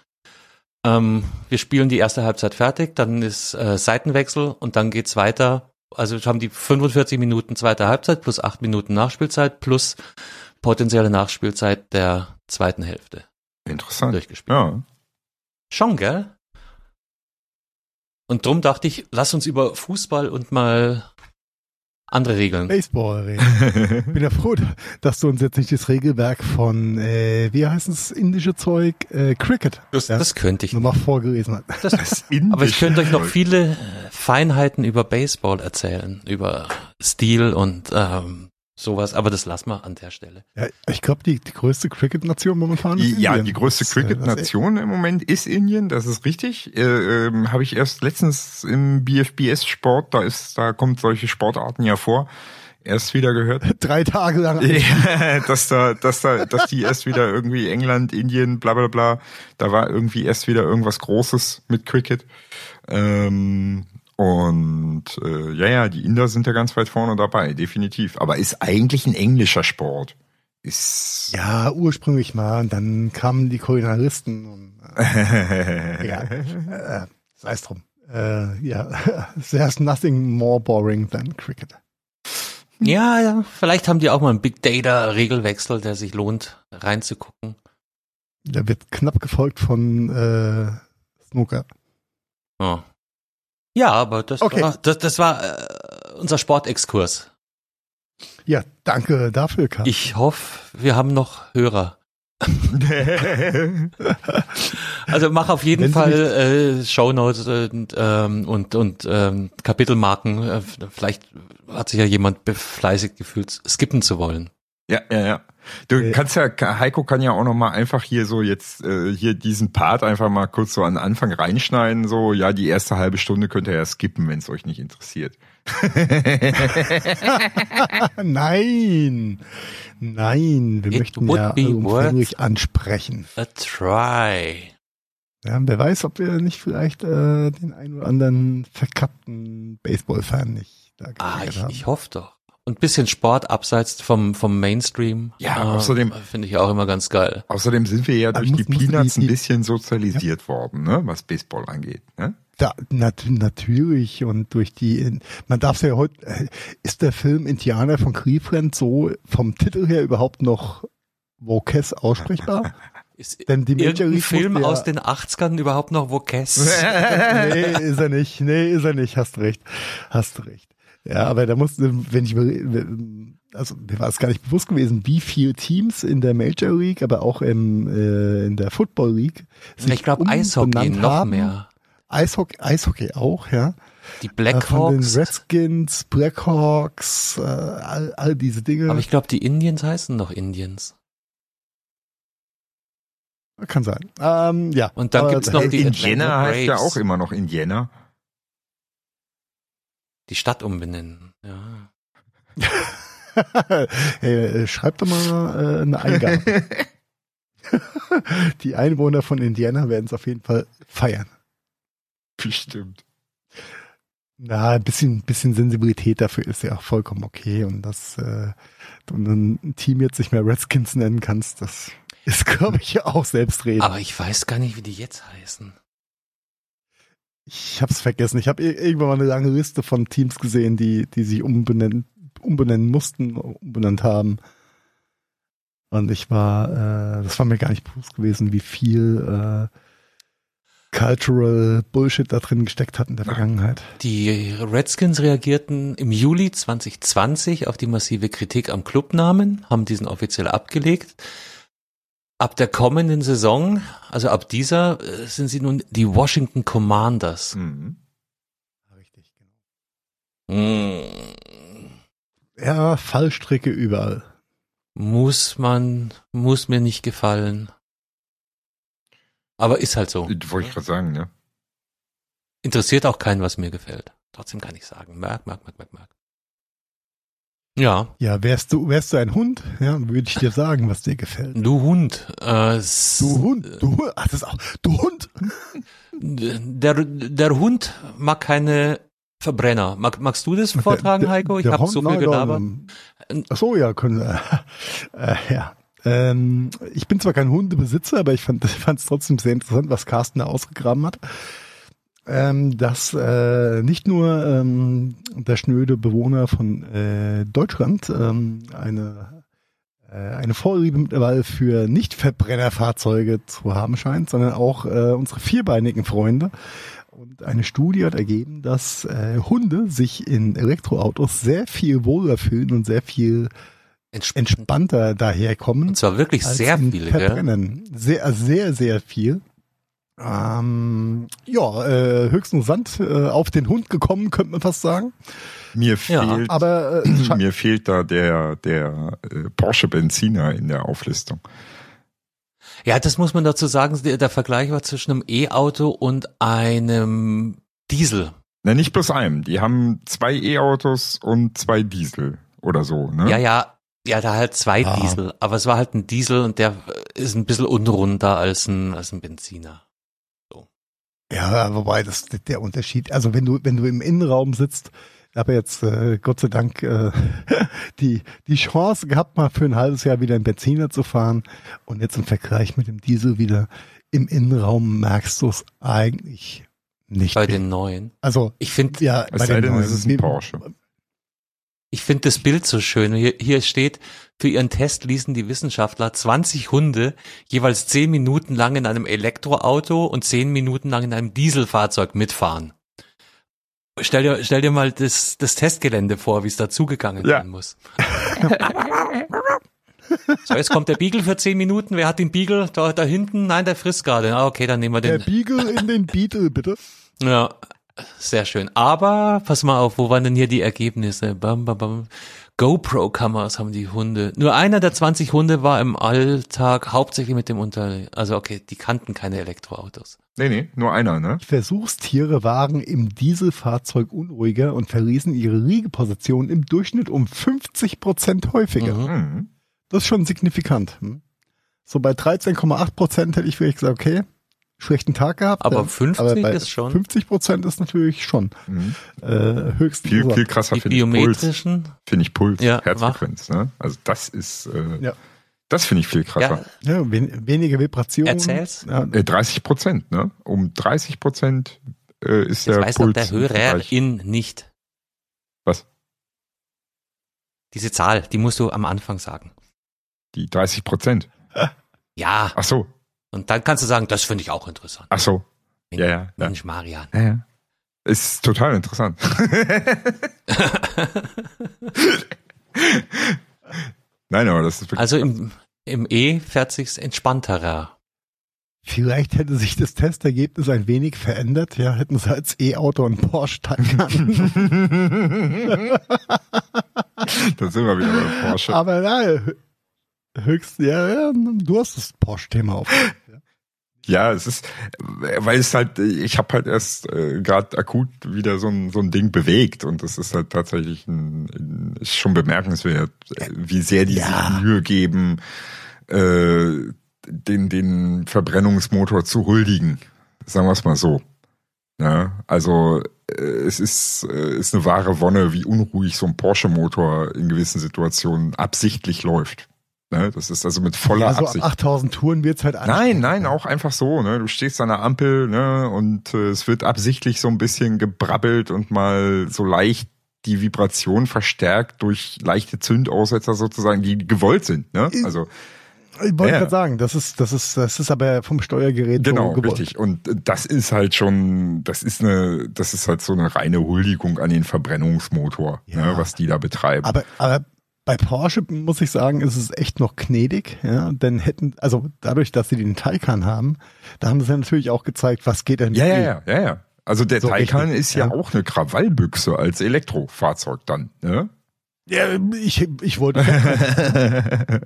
Ähm, wir spielen die erste Halbzeit fertig, dann ist äh, Seitenwechsel und dann geht's weiter. Also wir haben die 45 Minuten zweite Halbzeit plus acht Minuten Nachspielzeit plus potenzielle Nachspielzeit der zweiten Hälfte Interessant. durchgespielt. Ja. Schon, gell? Und drum dachte ich, lass uns über Fußball und mal andere Regeln. Baseball reden. Ich bin ja froh, dass du uns jetzt nicht das Regelwerk von, äh, wie heißt das indische Zeug? Äh, Cricket. Das, ja, das könnte ich. nochmal vorgelesen hast. Das, Das aber ich könnte euch noch viele Feinheiten über Baseball erzählen, über Stil und ähm, sowas, aber das lassen wir an der Stelle. Ja, ich glaube, die, die größte Cricket-Nation momentan ist Ja, Indien. die größte äh, Cricket-Nation im Moment ist Indien, das ist richtig. Äh, ähm, Habe ich erst letztens im BFBS-Sport, da ist, da kommt solche Sportarten ja vor, erst wieder gehört. Drei Tage lang. Ja, dass da, dass da, dass die erst wieder irgendwie England, Indien, bla bla bla, da war irgendwie erst wieder irgendwas Großes mit Cricket. Ähm, und äh, ja, ja, die Inder sind ja ganz weit vorne dabei, definitiv. Aber ist eigentlich ein englischer Sport. Ist Ja, ursprünglich mal. Und dann kamen die Kulinaristen und äh, ja, äh, sei es drum. Äh, ja, there's nothing more boring than Cricket. Ja, ja, vielleicht haben die auch mal einen Big Data Regelwechsel, der sich lohnt, reinzugucken. Der wird knapp gefolgt von äh, Snooker. Ja, ja aber das Okay. war, das, das war äh, unser Sportexkurs. Ja, danke dafür, Karl. Ich hoffe, wir haben noch Hörer. Also mach auf jeden Wenn Fall äh, Shownotes und, ähm, und, und ähm, Kapitelmarken. Äh, vielleicht hat sich ja jemand befleißigt gefühlt, skippen zu wollen. Ja, ja, ja. Du Äh, kannst ja, Heiko kann ja auch noch mal einfach hier so jetzt äh, hier diesen Part einfach mal kurz so an den Anfang reinschneiden. So, ja, die erste halbe Stunde könnt ihr ja skippen, wenn es euch nicht interessiert. Nein, nein, wir It möchten ja umfänglich ansprechen. A try. Ja, wer weiß, ob wir nicht vielleicht äh, den einen oder anderen verkappten Baseball-Fan nicht da Ah, ich, haben. ich hoffe doch. Und bisschen Sport abseits vom, vom Mainstream. Ja, äh, außerdem- Finde ich auch immer ganz geil. Außerdem sind wir ja durch die muss- die- Peanuts ein die- bisschen sozialisiert worden, ne, was Baseball angeht. Ne? Da, nat natürlich und durch die, man darf ja heute, äh, ist der Film Indianer von Cleveland so vom Titel her überhaupt noch Vokes aussprechbar? Ist Denn die Major League Film ja- aus den 80ern überhaupt noch Vokes? nee, ist er nicht. Nee, ist er nicht. Hast recht. Hast recht. Ja, aber da musste, wenn ich also mir war es gar nicht bewusst gewesen, wie viele Teams in der Major League, aber auch im, äh, in der Football League. sich ich glaube Eishockey umbenannt noch haben. mehr. Eishockey, Eishockey auch, ja. Die Äh, Von den Blackhawks. Redskins, Blackhawks, äh, all, all diese Dinge. Aber ich glaube, die Indians heißen noch Indians. Kann sein. Ähm, ja. Und dann aber- gibt's noch Hey, die Indiana heißt ja auch immer noch Indiana. Die Stadt umbenennen. Ja. hey, äh, schreib doch mal äh, eine Eingabe. Die Einwohner von Indiana werden es auf jeden Fall feiern. Bestimmt. Na, ein bisschen, bisschen Sensibilität dafür ist ja auch vollkommen okay. Und dass äh, du ein Team jetzt nicht mehr Redskins nennen kannst, das ist, glaube ich, ja auch selbstredend. Aber ich weiß gar nicht, wie die jetzt heißen. Ich hab's vergessen. Ich habe irgendwann mal eine lange Liste von Teams gesehen, die, die sich umbenennen, umbenennen mussten, umbenannt haben. Und ich war, äh, das war mir gar nicht bewusst gewesen, wie viel äh, Cultural Bullshit da drin gesteckt hat in der Vergangenheit. Die Redskins reagierten im Juli 2020 auf die massive Kritik am Clubnamen, haben diesen offiziell abgelegt. Ab der kommenden Saison, also ab dieser, äh, sind sie nun die Washington Commanders. Mhm. Richtig, genau. Mm, Ja, Fallstricke überall. Muss man, muss mir nicht gefallen. Aber ist halt so. Wollte ich gerade sagen, ne? Interessiert auch keinen, was mir gefällt. Trotzdem kann ich sagen, merk, merk, merk, merk, merk. Ja, Ja, wärst du, wärst du ein Hund, ja, würde ich dir sagen, was dir gefällt. du Hund. Äh, Du Hund, du Hund, ach, das ist auch, du Hund. Der, der Hund mag keine Verbrenner. Mag, magst du das vortragen, Heiko? Ich habe so viel gelabert. Ach so, ja, können wir. Äh, ja. Ähm, ich bin zwar kein Hundebesitzer, aber ich fand es trotzdem sehr interessant, was Carsten da ausgegraben hat. Ähm, dass äh, nicht nur ähm, der schnöde Bewohner von äh, Deutschland ähm, eine äh, eine Vorliebe mittlerweile für Nicht-Verbrennerfahrzeuge zu haben scheint, sondern auch äh, unsere vierbeinigen Freunde. Und eine Studie hat ergeben, dass äh, Hunde sich in Elektroautos sehr viel wohler fühlen und sehr viel Entspannt. entspannter daherkommen. Und zwar wirklich sehr viele, gell? Sehr, sehr, sehr viel. Ähm, ja, äh, höchstens Sand äh, auf den Hund gekommen, könnte man fast sagen. Mir Ja, fehlt, Aber äh, mir fehlt da der, der äh, Porsche Benziner in der Auflistung. Ja, das muss man dazu sagen. Der, der Vergleich war zwischen einem E-Auto und einem Diesel. Na, nicht bloß einem. Die haben zwei E-Autos und zwei Diesel oder so, ne? Ja, ja, ja, da halt zwei Ah. Diesel. Aber es war halt ein Diesel und der ist ein bisschen unrunder als ein, als ein Benziner. Ja, wobei das der Unterschied, also wenn du wenn du im Innenraum sitzt, ich habe jetzt äh, Gott sei Dank äh, die die Chance gehabt, mal für ein halbes Jahr wieder einen Benziner zu fahren und jetzt im Vergleich mit dem Diesel wieder im Innenraum merkst du es eigentlich nicht. Bei den neuen. also Ich finde ja, Es sei denn, es ist ein Porsche. Ich finde das Bild so schön. Hier, hier steht, für ihren Test ließen die Wissenschaftler 20 Hunde jeweils 10 Minuten lang in einem Elektroauto und 10 Minuten lang in einem Dieselfahrzeug mitfahren. Stell dir, stell dir mal das, das Testgelände vor, wie es da zugegangen Ja. sein muss. so, jetzt kommt der Beagle für 10 Minuten. Wer hat den Beagle da, da hinten? Nein, der frisst gerade. Ah, okay, dann nehmen wir Der den. Beagle in den Beetle, bitte. Ja, sehr schön. Aber pass mal auf, wo waren denn hier die Ergebnisse? Bam, bam, bam. GoPro-Kameras haben die Hunde. Nur einer der 20 Hunde war im Alltag hauptsächlich mit dem Unter... Also okay, die kannten keine Elektroautos. Nee, nee, nur einer, ne? Versuchstiere waren im Dieselfahrzeug unruhiger und verließen ihre Liegeposition im Durchschnitt um 50 Prozent häufiger. Mhm. Mhm. Das ist schon signifikant. hm? So bei 13,8 Prozent hätte ich vielleicht gesagt, okay, schlechten Tag gehabt. Aber ja. 50 bei ist schon- 50 Prozent ist natürlich schon Mhm. äh, höchst Viel, viel krasser Die finde ich Puls. biometrischen... Finde ich Puls, Ja, Herzfrequenz, ne? Also das ist, äh, Ja. das finde ich viel krasser. Ja, Ja, wen, weniger Vibrationen. Erzähl's. Ja, Äh, 30 Prozent, ne? Um 30 Prozent äh, ist das der weiß doch Puls der im Hörer Vergleich- in nicht. Was? Diese Zahl, die musst du am Anfang sagen. Die 30 Prozent. Ja, Ach so, und dann kannst du sagen, das finde ich auch interessant. ach so. Ja, ja, ja. Mensch, Marian. ja, ja. Ist total interessant. Nein, aber das ist wirklich. Also im, im E fährt sich's entspannterer. Vielleicht hätte sich das Testergebnis ein wenig verändert. Ja, hätten sie als E-Auto einen Porsche Taycan. da sind wir wieder bei Porsche. Aber hö- höchst, ja, du hast das Porsche-Thema auf. Ja, es ist, weil es halt, ich habe halt erst äh, gerade akut wieder so ein, so ein Ding bewegt und das ist halt tatsächlich ein, ein ist schon bemerkenswert, wie sehr die Ja. sich Mühe geben, äh, den, den Verbrennungsmotor zu huldigen. Sagen wir es mal so. Ja, also äh, es ist, äh, ist eine wahre Wonne, wie unruhig so ein Porsche-Motor in gewissen Situationen absichtlich läuft. Ne? Das ist also mit voller Also ab Absicht. 8000 Touren wird's halt Nein, nein, auch einfach so. Ne? Du stehst an der Ampel ne? und äh, es wird absichtlich so ein bisschen gebrabbelt und mal so leicht die Vibration verstärkt durch leichte Zündaussetzer sozusagen, die gewollt sind. Ne? Also Ich wollte Ja. gerade sagen, das ist, das ist, das ist aber vom Steuergerät genau, so richtig. Und das ist halt schon, das ist eine, das ist halt so eine reine Huldigung an den Verbrennungsmotor, Ja. ne? was die da betreiben. Aber, aber bei Porsche muss ich sagen, ist es echt noch gnädig, ja, denn hätten, also dadurch, dass sie den Taycan haben, da haben sie ja natürlich auch gezeigt, was geht denn ja, ja, ja, ja, ja. Also der So Taycan richtig, ist ja, ja. auch eine Krawallbüchse als Elektrofahrzeug dann. Ne? Ja, ich, ich wollte.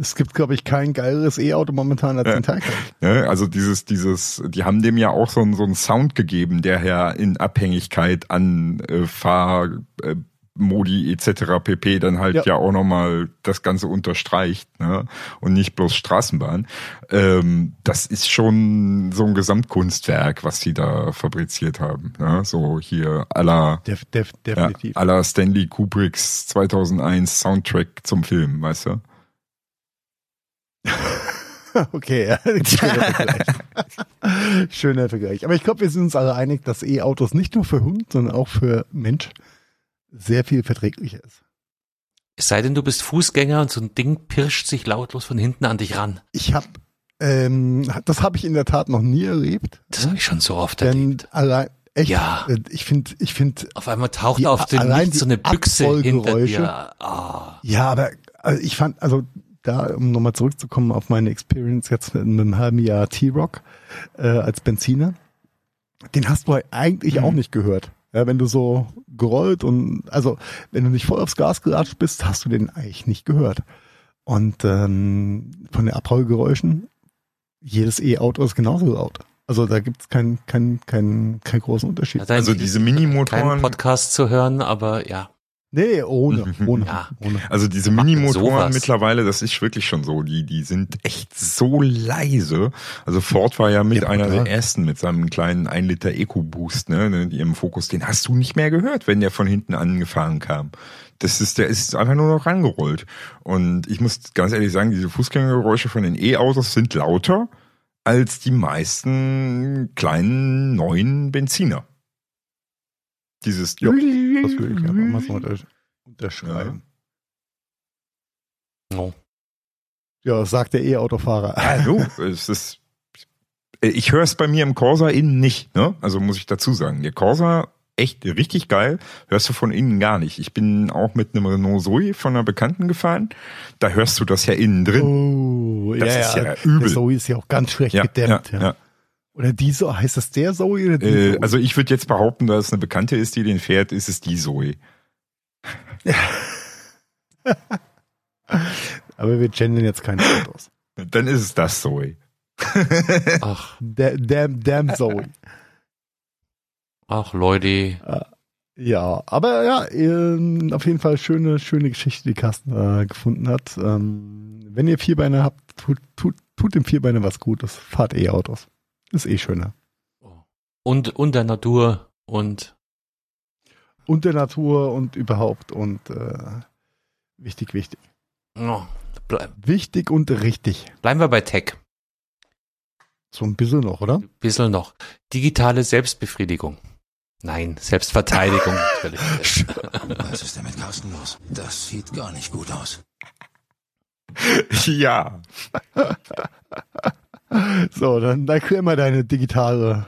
es gibt, glaube ich, kein geileres E-Auto momentan als den Taycan. Ne? Also dieses, dieses, die haben dem ja auch so, einen- so einen Sound gegeben, der ja in Abhängigkeit an äh, Fahrmodi äh, Modi etc. pp. dann halt ja, Ja. auch nochmal das Ganze unterstreicht ne? und nicht bloß Straßenbahn. Ähm, das ist schon so ein Gesamtkunstwerk, was sie da fabriziert haben. Ne? So hier aller Def, def, ja, definitiv. aller Stanley Kubricks 2001 Soundtrack zum Film, weißt du? Okay, ja. schöner Vergleich. schöner Vergleich. Aber ich glaube, wir sind uns alle einig, dass E-Autos nicht nur für Hund, sondern auch für Mensch sehr viel verträglicher ist. Es sei denn, du bist Fußgänger und so ein Ding pirscht sich lautlos von hinten an dich ran. Ich habe, ähm, das habe ich in der Tat noch nie erlebt. Das habe ich schon so oft Denn erlebt. allein, echt, Ja. äh, ich finde, ich finde, Auf einmal taucht die- auf dem allein so eine Büchse hinter dir. Ah. ja, aber also ich fand, also da, um nochmal zurückzukommen auf meine Experience jetzt mit einem halben Jahr T-Rock äh, als Benziner, den hast du eigentlich Mhm. auch nicht gehört. Ja, wenn du so gerollt und also wenn du nicht voll aufs Gas gelatscht bist, hast du den eigentlich nicht gehört. Und ähm, von den Abrollgeräuschen, jedes E-Auto ist genauso laut. Also da gibt es keinen kein, kein, kein großen Unterschied. Ein- Also diese keinen Minimotoren, Podcast zu hören, aber ja. Nee, ohne, ohne, Ja. ohne. Also diese Minimotoren mittlerweile, das ist wirklich schon so. Die, die sind echt so leise. Also Ford war ja mit Ja, einer der ersten mit seinem kleinen 1 Liter EcoBoost, ne, in ihrem Fokus. Den hast du nicht mehr gehört, wenn der von hinten angefahren kam. Das ist, der ist einfach nur noch rangerollt. Und ich muss ganz ehrlich sagen, diese Fußgängergeräusche von den E-Autos sind lauter als die meisten kleinen neuen Benziner. Dieses, Das würde ich einfach mal so unter, unterschreiben. Oh. Ja, sagt der E-Autofahrer. Ja, du, es ist. Ich höre es bei mir im Corsa innen nicht, ne? Also muss ich dazu sagen. Der Corsa echt richtig geil, hörst du von innen gar nicht. Ich bin auch mit einem Renault Zoe von einer Bekannten gefahren. Da hörst du das ja innen drin. Oh, Das ja, ist ja. ja übel. Der Zoe ist ja auch ganz schlecht gedämmt. Ja, ja. Oder die so, heißt das der Zoe oder die Äh, Zoe? also ich würde jetzt behaupten, dass es eine Bekannte ist, die den fährt, ist es die Zoe. Aber wir gendern jetzt keine Autos. Dann ist es das Zoe. Ach, Der, damn, damn Zoe. ach, Leute. Ja, aber ja, ähm, auf jeden Fall schöne, schöne Geschichte, die Carsten äh, gefunden hat. Ähm, wenn ihr Vierbeine habt, tut, tut, tut dem Vierbeine was Gutes. Fahrt E-Autos. Ist eh schöner. Und, und der Natur und Und der Natur und überhaupt und äh, wichtig, wichtig. oh, Wichtig und richtig. bleiben wir bei Tech. So ein bisschen noch, oder? Bisschen noch. Digitale Selbstbefriedigung. Nein, Selbstverteidigung natürlich. Was ist denn mit Carsten los? Das sieht gar nicht gut aus. ja. So, dann, dann mal deine digitale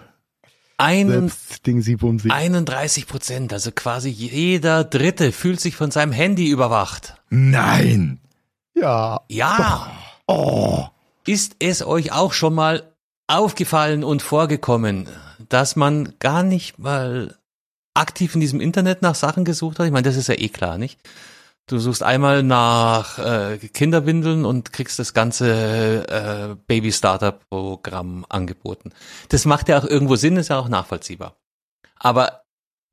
Einen, Selbstdingsi-Bumsi. 31 Prozent, also quasi jeder Dritte fühlt sich von seinem Handy überwacht. Nein. Ja. Ja. Oh. Ist es euch auch schon mal aufgefallen und vorgekommen, dass man gar nicht mal aktiv in diesem Internet nach Sachen gesucht hat? Ich meine, das ist ja eh klar, nicht? Du suchst einmal nach äh, Kinderwindeln und kriegst das ganze äh, Baby Starter Programm angeboten. Das macht ja auch irgendwo Sinn, ist ja auch nachvollziehbar. Aber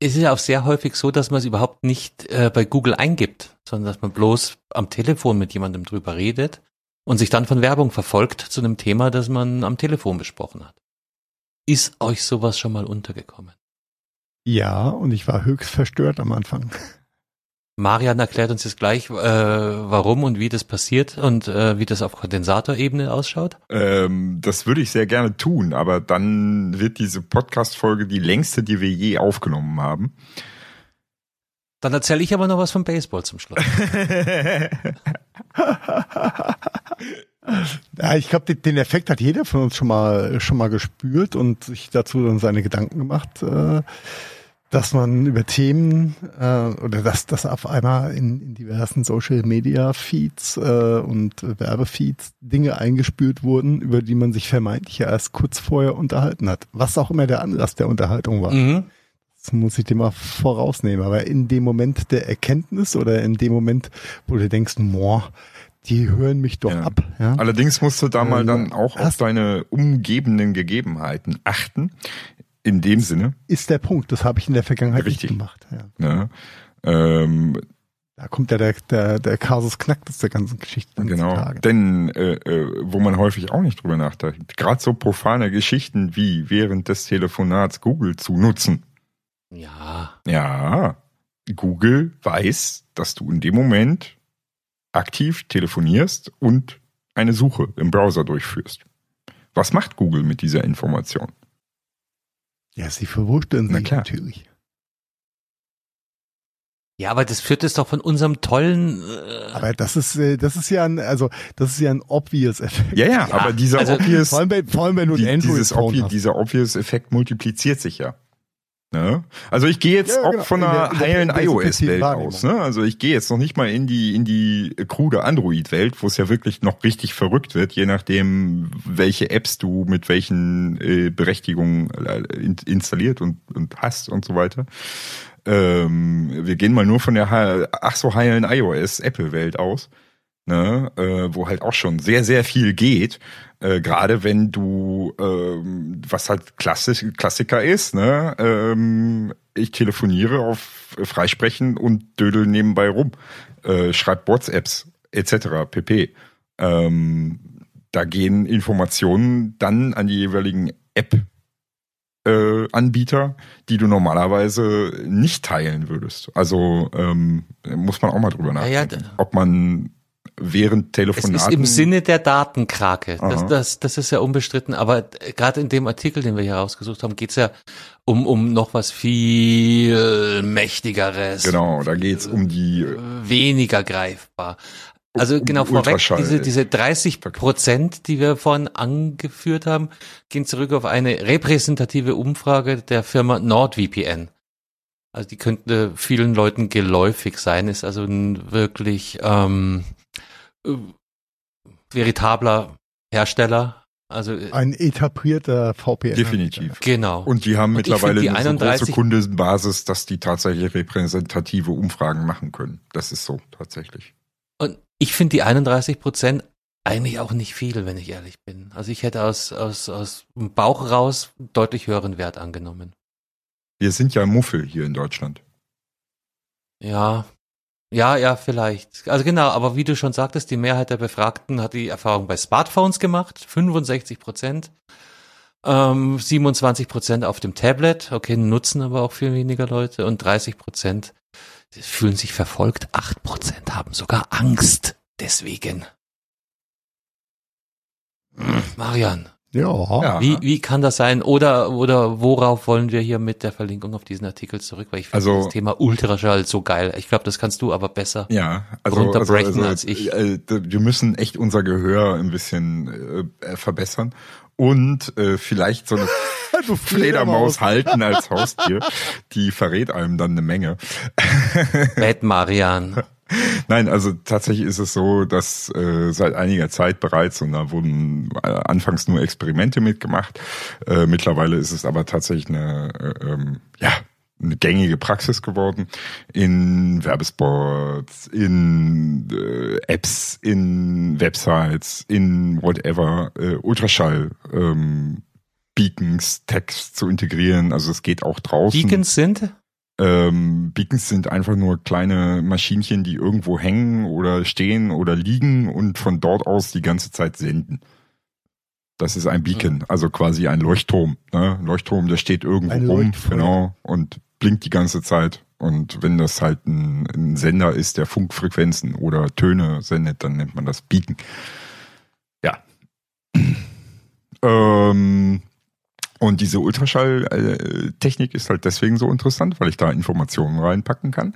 es ist ja auch sehr häufig so, dass man es überhaupt nicht äh, bei Google eingibt, sondern dass man bloß am Telefon mit jemandem drüber redet und sich dann von Werbung verfolgt zu einem Thema, das man am Telefon besprochen hat. Ist euch sowas schon mal untergekommen? Ja, und ich war höchst verstört am Anfang. Marian erklärt uns jetzt gleich, äh, warum und wie das passiert und äh, wie das auf Kondensatorebene ausschaut. Ähm, das würde ich sehr gerne tun, aber dann wird diese Podcast-Folge die längste, die wir je aufgenommen haben. Dann erzähle ich aber noch was vom Baseball zum Schluss. ja, ich glaube, den Effekt hat jeder von uns schon mal schon mal gespürt und sich dazu dann seine Gedanken gemacht. Äh, dass man über Themen äh, oder dass das auf einmal in, in diversen Social Media Feeds äh, und Werbefeeds Dinge eingespült wurden, über die man sich vermeintlich erst kurz vorher unterhalten hat. Was auch immer der Anlass der Unterhaltung war. Mhm. Das muss ich dir mal vorausnehmen. Aber in dem Moment der Erkenntnis oder in dem Moment, wo du denkst, boah, die hören mich doch ja. ab. Ja? Allerdings musst du da mal ähm, dann auch auf deine umgebenden Gegebenheiten achten. In dem Sinne. Ist der Punkt. Das habe ich in der Vergangenheit Richtig. nicht gemacht. Ja. ja. Ähm, da kommt ja der, der, der Kasus Knacktus der ganzen Geschichte. Genau. Tage. Denn äh, äh, wo man häufig auch nicht drüber nachdenkt, gerade so profane Geschichten wie während des Telefonats Google zu nutzen. Ja. Ja. Google weiß, dass du in dem Moment aktiv telefonierst und eine Suche im Browser durchführst. Was macht Google mit dieser Information? Ja, sie verwurschteln sich natürlich. Ja, aber das führt es doch von unserem tollen. Äh aber das ist, äh, das ist ja ein, also das ist ja ein obvious Effekt. Ja, ja, ja aber dieser also, obvious, vor allem, bei, vor allem wenn du die, Android obvious, dieser obvious Effekt multipliziert sich ja. Ne? Also ich gehe jetzt ja, auch genau. von einer heilen iOS-Welt aus. Ne? Also ich gehe jetzt noch nicht mal in die in die krude Android-Welt, wo es ja wirklich noch richtig verrückt wird, je nachdem, welche Apps du mit welchen äh, Berechtigungen äh, installiert und, und hast und so weiter. Ähm, wir gehen mal nur von der ach so heilen iOS-Apple-Welt aus ne, äh, wo halt auch schon sehr, sehr viel geht. Äh, Gerade wenn du, ähm, was halt klassisch, Klassiker ist, ne, ähm, ich telefoniere auf Freisprechen und dödel nebenbei rum, äh, schreib WhatsApps etc. pp. Ähm, da gehen Informationen dann an die jeweiligen App äh, die du normalerweise nicht teilen würdest. Also ähm, muss man auch mal drüber nachdenken, ja, ja. ob man während Telefonaten. Es ist im Sinne der Datenkrake. Das, das, das ist ja unbestritten. Aber gerade in dem Artikel, den wir hier rausgesucht haben, geht's ja um, um noch was viel mächtigeres. Genau, da geht's um die weniger greifbar. Also um genau vorweg, diese, diese 30 Prozent, die wir vorhin angeführt haben, gehen zurück auf eine repräsentative Umfrage der Firma NordVPN. Also die könnte vielen Leuten geläufig sein, ist also wirklich ähm, äh, veritabler Hersteller. Also äh, ein etablierter VPN. Definitiv. Genau. Und die haben und mittlerweile die eine so große Kundenbasis, dass die tatsächlich repräsentative Umfragen machen können. Das ist so tatsächlich. Und ich finde die 31 Prozent eigentlich auch nicht viel, wenn ich ehrlich bin. Also ich hätte aus, aus, aus dem Bauch raus deutlich höheren Wert angenommen. Wir sind ja Muffel hier in Deutschland. Ja, ja, ja, vielleicht. Also genau, aber wie du schon sagtest, die Mehrheit der Befragten hat die Erfahrung bei Smartphones gemacht, 65 Prozent. Ähm, 27 Prozent auf dem Tablet, okay, nutzen aber auch viel weniger Leute und 30 Prozent fühlen sich verfolgt, 8 Prozent haben sogar Angst deswegen. Marian, ja. Wie, wie kann das sein? Oder, oder worauf wollen wir hier mit der Verlinkung auf diesen Artikel zurück? Weil ich finde also, das Thema Ultraschall so geil. Ich glaube, das kannst du aber besser ja, also, runterbrechen also, also, als ich. Äh, wir müssen echt unser Gehör ein bisschen äh, verbessern und äh, vielleicht so eine Fledermaus halten als Haustier. Die verrät einem dann eine Menge. Bad Marian. Nein, also tatsächlich ist es so, dass äh, seit einiger Zeit bereits, und da wurden äh, anfangs nur Experimente mitgemacht, äh, mittlerweile ist es aber tatsächlich eine, äh, ähm, ja, eine gängige Praxis geworden in Werbespots, in äh, Apps, in Websites, in whatever, äh, Ultraschall ähm, Beacons, Text zu integrieren. Also es geht auch draußen. Beacons sind? Ähm, Beacons sind einfach nur kleine Maschinchen, die irgendwo hängen oder stehen oder liegen und von dort aus die ganze Zeit senden. Das ist ein Beacon, also quasi ein Leuchtturm. Ne? Leuchtturm, der steht irgendwo Ein rum, genau, und blinkt die ganze Zeit. Und wenn das halt ein, ein Sender ist, der Funkfrequenzen oder Töne sendet, dann nennt man das Beacon. Ja. ähm, und diese Ultraschalltechnik ist halt deswegen so interessant, weil ich da Informationen reinpacken kann,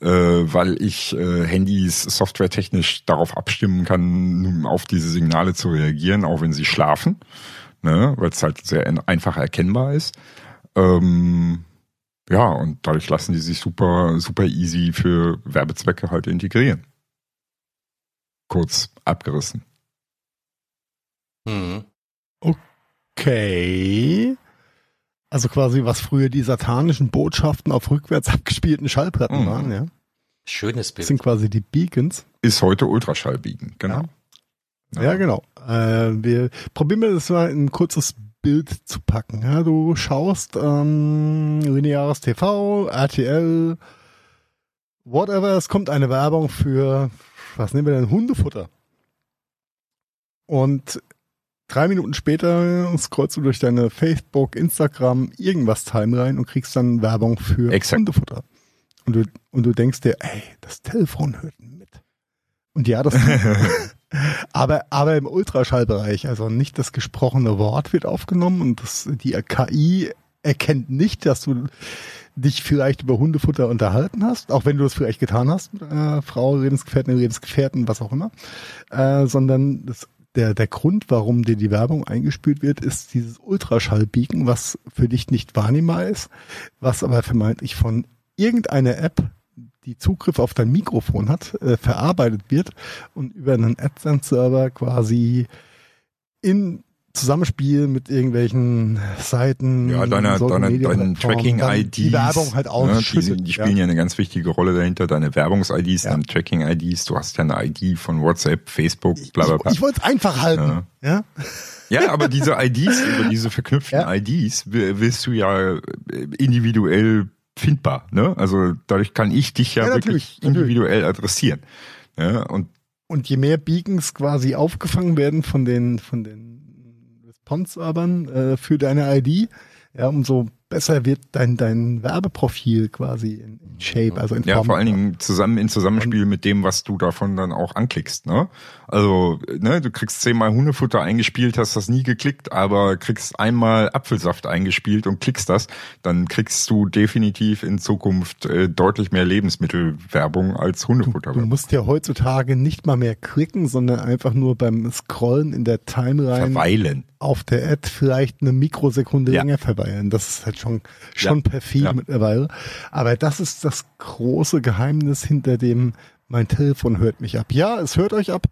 äh, weil ich äh, Handys softwaretechnisch darauf abstimmen kann, auf diese Signale zu reagieren, auch wenn sie schlafen, ne, weil es halt sehr einfach erkennbar ist. Ähm, ja, und dadurch lassen die sich super, super easy für Werbezwecke halt integrieren. Kurz abgerissen. Hm. Okay. Also quasi, was früher die satanischen Botschaften auf rückwärts abgespielten Schallplatten Mhm. waren, ja. Schönes Das Bild. sind quasi die Beacons. Ist heute Ultraschallbiegen, genau. Ja, genau. Äh, wir probieren wir das mal in ein kurzes Bild zu packen. Ja, du schaust ähm, lineares TV, RTL, whatever. Es kommt eine Werbung für, was nehmen wir denn, Hundefutter. Und drei Minuten später scrollst du durch deine Facebook, Instagram, irgendwas Timeline und kriegst dann Werbung für Exakt. Hundefutter. Und du, und du denkst dir, ey, das Telefon hört mit. Und ja, das aber, aber im Ultraschallbereich, also nicht das gesprochene Wort wird aufgenommen und das, die KI erkennt nicht, dass du dich vielleicht über Hundefutter unterhalten hast, auch wenn du es vielleicht getan hast mit einer Frau, Lebensgefährtin, Lebensgefährten, was auch immer, äh, sondern das, der, der Grund, warum dir die Werbung eingespült wird, ist dieses Ultraschallbeacon, was für dich nicht wahrnehmbar ist, was aber vermeintlich von irgendeiner App die Zugriff auf dein Mikrofon hat, äh, verarbeitet wird und über einen AdSense-Server quasi in Zusammenspiel mit irgendwelchen Seiten, Ja, deine, deine, Media deine Plattformen Tracking-IDs. Die Werbung halt ne, ausschüttet. die, die spielen ja. eine ganz wichtige Rolle dahinter. Deine Werbungs-IDs, Ja. deine Tracking-IDs. Du hast ja eine ID von WhatsApp, Facebook, bla bla Ich, bla. ich wollte es einfach halten. Ja. Ja, aber diese IDs, über diese verknüpften Ja. IDs will- willst du ja äh, individuell findbar. Ne? Also dadurch kann ich dich ja, Ja, natürlich, wirklich individuell adressieren. Ja, und Und je mehr Beacons quasi aufgefangen werden von den, von den Response-Servern äh, für deine ID, ja, umso besser wird dein, dein Werbeprofil quasi in, in Shape, also in ja, Form. vor allen Dingen zusammen in Zusammenspiel mit dem, was du davon dann auch anklickst. Ne? Also, ne, du kriegst zehnmal Hundefutter eingespielt, hast das nie geklickt, aber kriegst einmal Apfelsaft eingespielt und klickst das, dann kriegst du definitiv in Zukunft äh, deutlich mehr Lebensmittelwerbung als Du Hundefutterwerbung. musst ja heutzutage nicht mal mehr klicken, sondern einfach nur beim Scrollen in der Timeline Verweilen. Auf der Ad vielleicht eine Mikrosekunde Ja. länger verweilen. Das ist halt schon, schon Ja. perfid Ja. mittlerweile. Aber das ist das große Geheimnis hinter dem, mein Telefon hört mich ab. Ja, es hört euch ab.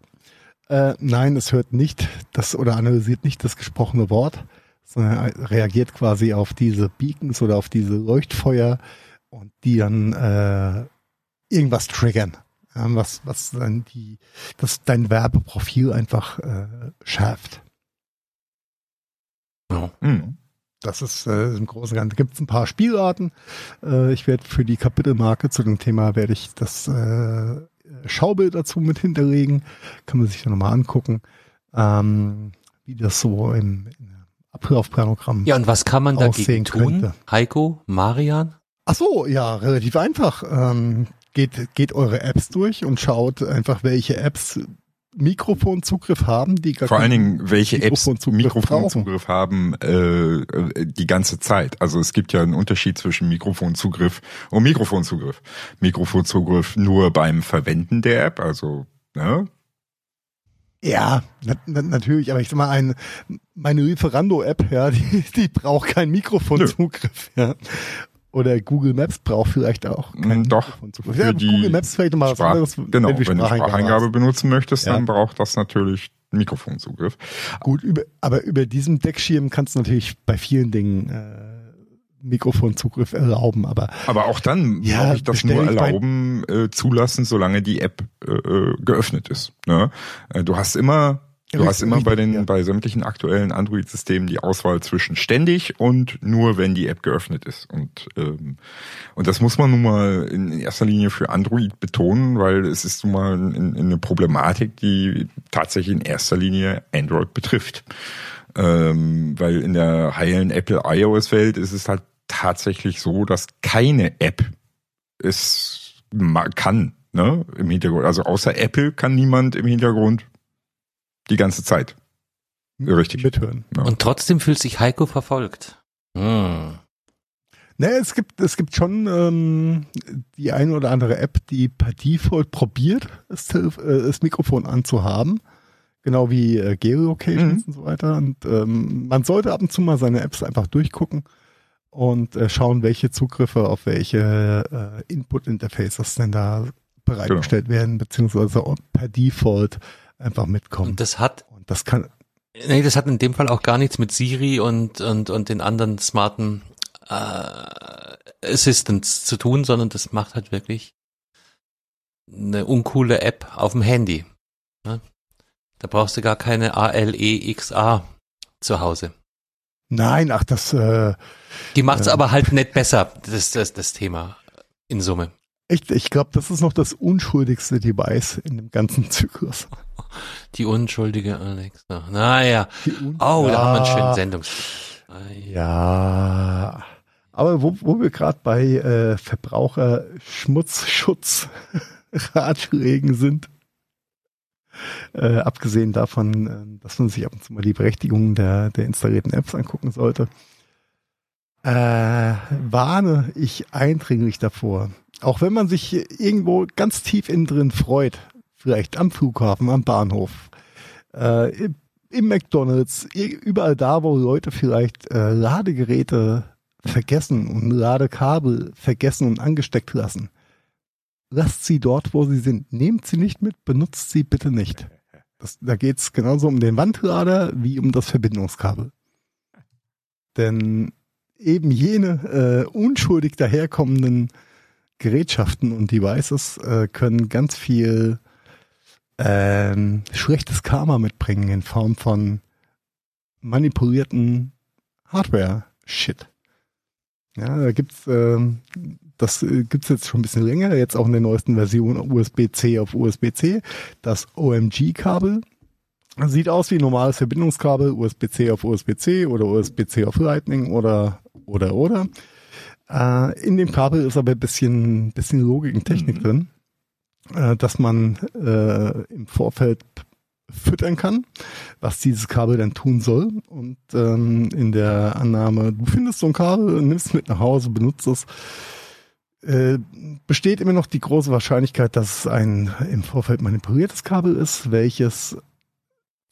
Äh, nein, es hört nicht das oder analysiert nicht das gesprochene Wort, sondern reagiert quasi auf diese Beacons oder auf diese Leuchtfeuer und die dann äh, irgendwas triggern. Was, was dann die, das dein Werbeprofil einfach äh, schärft. Ja. Mhm. Das ist äh, im Großen und Ganzen. Gibt es ein paar Spielarten. Äh, ich werde für die Kapitelmarke zu dem Thema werde ich das äh, Schaubild dazu mit hinterlegen. Kann man sich dann nochmal angucken, ähm, wie das so im, im Ablaufprogramm. Ja, und was kann man dagegen tun? könnte. Heiko, Marian? Ach so, ja, relativ einfach. Ähm, geht, geht eure Apps durch und schaut einfach, welche Apps Mikrofonzugriff haben, die gar Vor allen Dingen, welche Apps Mikrofonzugriff Mikrofonzugriff haben äh, äh, die ganze Zeit. Also es gibt ja einen Unterschied zwischen Mikrofonzugriff und Mikrofonzugriff. Mikrofonzugriff nur beim Verwenden der App, also ne? Ja, na, na, natürlich, aber ich sag mal, ein, meine Lieferando-App, ja, die, die braucht keinen Mikrofonzugriff, ja. Oder Google Maps braucht vielleicht auch keinen Mm, doch, Mikrofonzugriff. für Ja, die Google Maps vielleicht nochmal was Sprach- anderes, genau, wenn du Spracheingabe benutzen möchtest, Ja. dann braucht das natürlich Mikrofonzugriff. Gut, über, aber über diesem Deckschirm kannst du natürlich bei vielen Dingen äh, Mikrofonzugriff erlauben, aber Aber auch dann Ja, ich das nur erlauben, äh, zulassen, solange die App äh, äh, geöffnet ist. Ne? Äh, Du hast immer, du hast immer bei den, bei sämtlichen aktuellen Android-Systemen die Auswahl zwischen ständig und nur, wenn die App geöffnet ist. Und ähm, und das muss man nun mal in erster Linie für Android betonen, weil es ist nun mal in, in eine Problematik, die tatsächlich in erster Linie Android betrifft. Ähm, weil in der heilen Apple iOS-Welt ist es halt tatsächlich so, dass keine App es kann, ne, im Hintergrund. Also außer Apple kann niemand im Hintergrund die ganze Zeit. Richtig. mithören. Ja. Und trotzdem fühlt sich Heiko verfolgt. Hm. Ne, es gibt, es gibt schon ähm, die eine oder andere App, die per Default probiert, das, äh, das Mikrofon anzuhaben. Genau wie äh, Geolocations Mhm. und so weiter. Und ähm, man sollte ab und zu mal seine Apps einfach durchgucken und äh, schauen, welche Zugriffe auf welche äh, Input-Interfaces denn da bereitgestellt werden, beziehungsweise ob per Default einfach mitkommen. Und das hat, Und das kann, nee, das hat in dem Fall auch gar nichts mit Siri und, und, und den anderen smarten äh, Assistants zu tun, sondern das macht halt wirklich eine uncoole App auf dem Handy. Ne? Da brauchst du gar keine ALEXA zu Hause. nein, ach, das, äh, Die macht's Ja. aber halt nicht besser, das, das, das Thema in Summe. Echt, ich glaube, das ist noch das unschuldigste Device in dem ganzen Zyklus. Die unschuldige Alexa. Naja. Oh, da haben wir einen schönen Sendungs. Ja, aber wo, wo wir gerade bei äh, Verbraucherschmutzschutz Ratschlägen sind, äh, abgesehen davon, äh, dass man sich ab und zu mal die Berechtigungen der, der installierten Apps angucken sollte, äh, warne ich eindringlich davor. Auch wenn man sich irgendwo ganz tief innen drin freut, vielleicht am Flughafen, am Bahnhof, äh, im- McDonalds, überall da, wo Leute vielleicht äh, Ladegeräte vergessen und Ladekabel vergessen und angesteckt lassen. Lasst sie dort, wo sie sind. Nehmt sie nicht mit, benutzt sie bitte nicht. Das, da geht's genauso um den Wandlader wie um das Verbindungskabel. Denn eben jene äh, unschuldig daherkommenden Gerätschaften und Devices äh, können ganz viel ähm, schlechtes Karma mitbringen in Form von manipulierten Hardware-Shit. Ja, da gibt's ähm, das äh, gibt's jetzt schon ein bisschen länger, jetzt auch in der neuesten Version USB-C auf USB-C, das OMG-Kabel. Sieht aus wie ein normales Verbindungskabel, USB-C auf USB-C oder USB-C auf Lightning oder oder oder. Äh, in dem Kabel ist aber ein bisschen, bisschen Logik und Technik drin, äh, dass man äh, im Vorfeld füttern kann, was dieses Kabel dann tun soll. Und ähm, in der Annahme, du findest so ein Kabel, nimmst es mit nach Hause, benutzt es, äh, besteht immer noch die große Wahrscheinlichkeit, dass es ein im Vorfeld manipuliertes Kabel ist, welches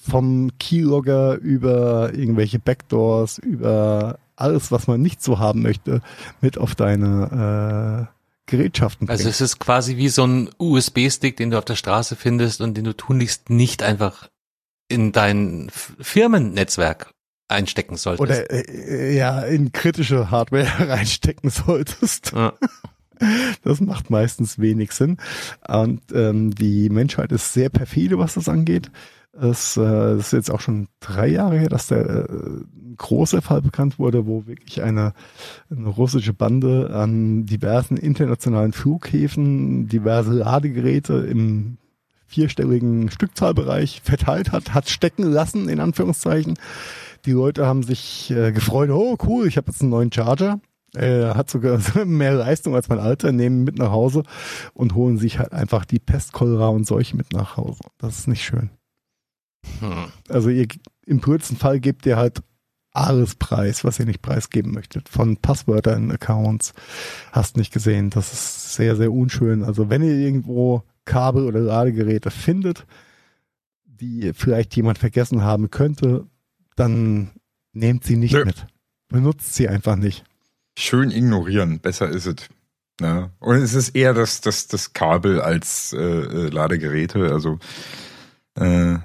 vom Keylogger über irgendwelche Backdoors, über alles, was man nicht so haben möchte, mit auf deine äh, Gerätschaften Also bringt. es ist quasi wie so ein USB-Stick, den du auf der Straße findest und den du tunlichst nicht einfach in dein Firmennetzwerk einstecken solltest. Oder äh, ja, in kritische Hardware reinstecken solltest. Ja. Das macht meistens wenig Sinn. Und ähm, die Menschheit ist sehr perfide, was das angeht. Es äh, ist jetzt auch schon drei Jahre her, dass der äh, ein großer Fall bekannt wurde, wo wirklich eine, eine russische Bande an diversen internationalen Flughäfen diverse Ladegeräte im vierstelligen Stückzahlbereich verteilt hat, hat stecken lassen, in Anführungszeichen. Die Leute haben sich äh, gefreut, oh cool, ich habe jetzt einen neuen Charger. Er hat sogar mehr Leistung als mein alter, nehmen mit nach Hause und holen sich halt einfach die Pest, Cholera und Seuche mit nach Hause. Das ist nicht schön. Hm. Also ihr im kürzesten Fall gebt ihr halt alles preis, was ihr nicht preisgeben möchtet. Von Passwörter in Accounts. Hast nicht gesehen. Das ist sehr, sehr unschön. Also wenn ihr irgendwo Kabel oder Ladegeräte findet, die vielleicht jemand vergessen haben könnte, dann nehmt sie nicht Nö. mit. Benutzt sie einfach nicht. Schön ignorieren, besser ist es. Ne? Und es ist eher das, das, das Kabel als äh, äh, Ladegeräte. Also äh,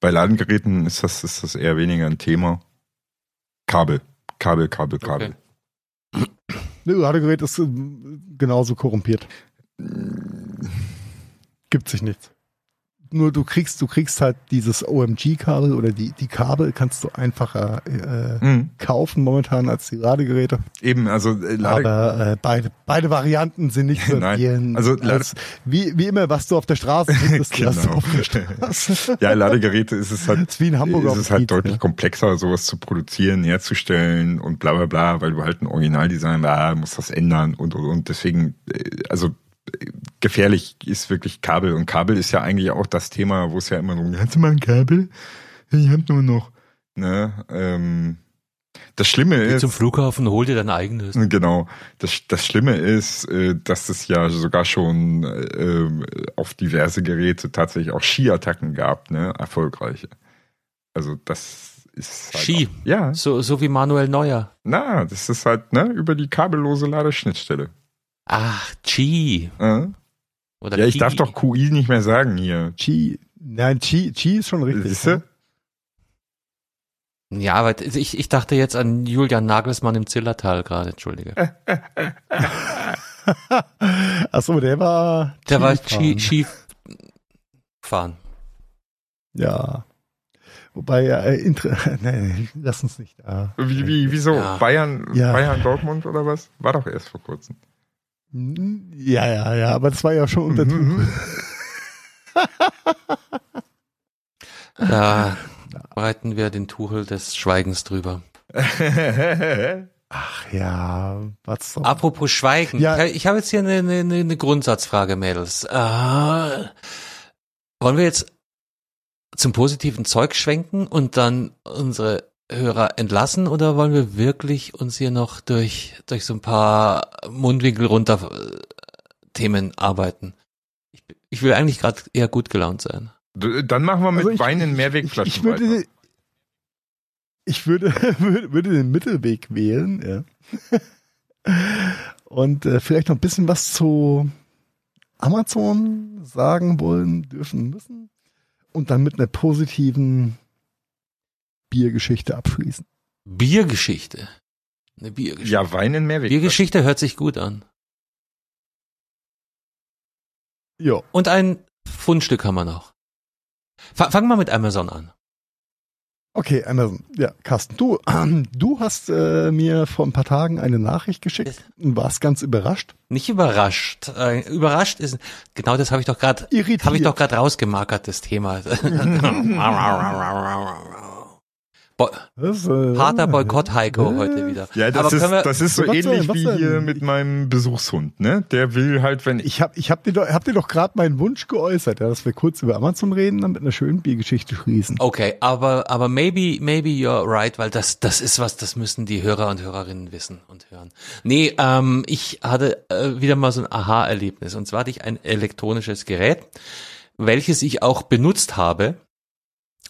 bei Ladegeräten ist das, ist das eher weniger ein Thema. Kabel, Kabel, Kabel, Kabel. Okay. Ne, Ladegerät ist äh, genauso korrumpiert. Gibt sich nichts. Nur du kriegst, du kriegst halt dieses OMG-Kabel oder die, die Kabel kannst du einfacher äh, Mhm. kaufen momentan als die Ladegeräte. Eben, also äh, Lade Aber äh, beide, beide Varianten sind nicht zu Nein, also Als- wie, wie immer, was du auf der Straße findest, Genau. du auf der Straße. ja, Ladegeräte ist es halt, ist wie in Hamburg ist es halt Kiez, deutlich ja. komplexer, sowas zu produzieren, herzustellen und bla bla bla, weil du halt ein Originaldesign, ah, musst das ändern und und und. Deswegen, äh, also gefährlich ist wirklich Kabel und Kabel ist ja eigentlich auch das Thema, wo es ja immer so, hast du mal ein Kabel? Ich hab nur noch. Ne? Ähm, das Schlimme Geh ist, zum Flughafen, hol dir dein eigenes. Genau. Das, das Schlimme ist, äh, dass es ja sogar schon äh, auf diverse Geräte tatsächlich auch Ski-Attacken gab, ne? Erfolgreiche. Also das ist halt Ski. Auch, ja. So, so wie Manuel Neuer. Na, das ist halt, ne, über die kabellose Ladeschnittstelle. Ach, Chi. Äh? Oder Ja, ich Ki. darf doch QI nicht mehr sagen hier. G, nein, G, G ist schon richtig. Siehst du? Ja, aber ich, ich dachte jetzt an Julian Nagelsmann im Zillertal gerade, entschuldige. Achso, der war. Der war Skifahren. Ski, Ski fahren. Ja. Wobei, äh, inter nee, lass uns nicht da. Wie, wie, wieso? Ja. Bayern, Ja. Bayern, Dortmund oder was? War doch erst vor kurzem. Ja, ja, ja, aber das war ja schon unter Mhm. Da breiten wir den Tuchel des Schweigens drüber. Ach ja, was so. Apropos Schweigen. Ja. Ich, ich habe jetzt hier eine, eine, eine Grundsatzfrage, Mädels. Äh, wollen wir jetzt zum positiven Zeug schwenken und dann unsere Hörer entlassen oder wollen wir wirklich uns hier noch durch, durch so ein paar Mundwinkel runter äh, Themen arbeiten? Ich, ich will eigentlich gerade eher gut gelaunt sein. Dann machen wir mit Also ich- Wein in Ich, Mehrwegflaschen ich würde, weiter. ich würde, würde, würde den Mittelweg wählen, ja. Und äh, vielleicht noch ein bisschen was zu Amazon sagen wollen, dürfen, müssen. Und dann mit einer positiven Biergeschichte abschließen. Biergeschichte. Eine Biergeschichte. Ja, Wein in Mehrwegflaschen. Biergeschichte hört sich gut an. Ja. Und ein Fundstück haben wir noch. Fa- Fangen wir mit Amazon an. Okay, Amazon. Ja, Carsten, du, du hast äh, mir vor ein paar Tagen eine Nachricht geschickt und warst ganz überrascht. Nicht überrascht. Äh, überrascht ist genau das habe ich doch gerade habe ich doch gerade rausgemarkert das Thema. Bo Das, äh, harter Boykott Heiko heute wieder. Ja, das, Aber können wir, ist, das ist so denn, ähnlich wie denn? hier mit meinem Besuchshund, ne? Der will halt, wenn ich. Habe ich hab dir doch, hab dir doch gerade meinen Wunsch geäußert, ja, dass wir kurz über Amazon reden, dann mit einer schönen Biergeschichte schließen. Okay, aber aber maybe maybe you're right, weil das das ist was, das müssen die Hörer und Hörerinnen wissen und hören. Nee, ähm, ich hatte äh, wieder mal so ein Aha-Erlebnis und zwar hatte ich ein elektronisches Gerät, welches ich auch benutzt habe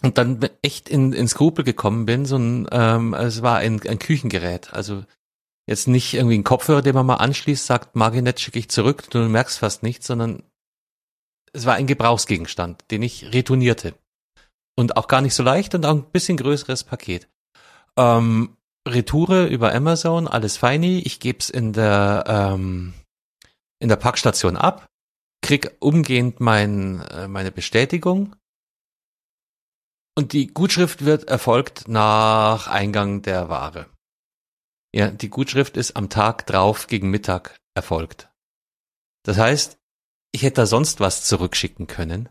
und dann echt in, in Skrupel gekommen bin. So ein, ähm, es war ein, ein Küchengerät, also jetzt nicht irgendwie ein Kopfhörer, den man mal anschließt, sagt, nicht, schicke ich zurück, du merkst fast nichts, sondern es war ein Gebrauchsgegenstand, den ich retournierte und auch gar nicht so leicht und auch ein bisschen größeres Paket. Ähm, Retoure über Amazon, alles feini. Ich geb's in der ähm, in der Packstation ab, krieg umgehend mein, äh, meine Bestätigung und die Gutschrift wird erfolgt nach Eingang der Ware. Ja, die Gutschrift ist am Tag drauf gegen Mittag erfolgt. Das heißt, ich hätte da sonst was zurückschicken können.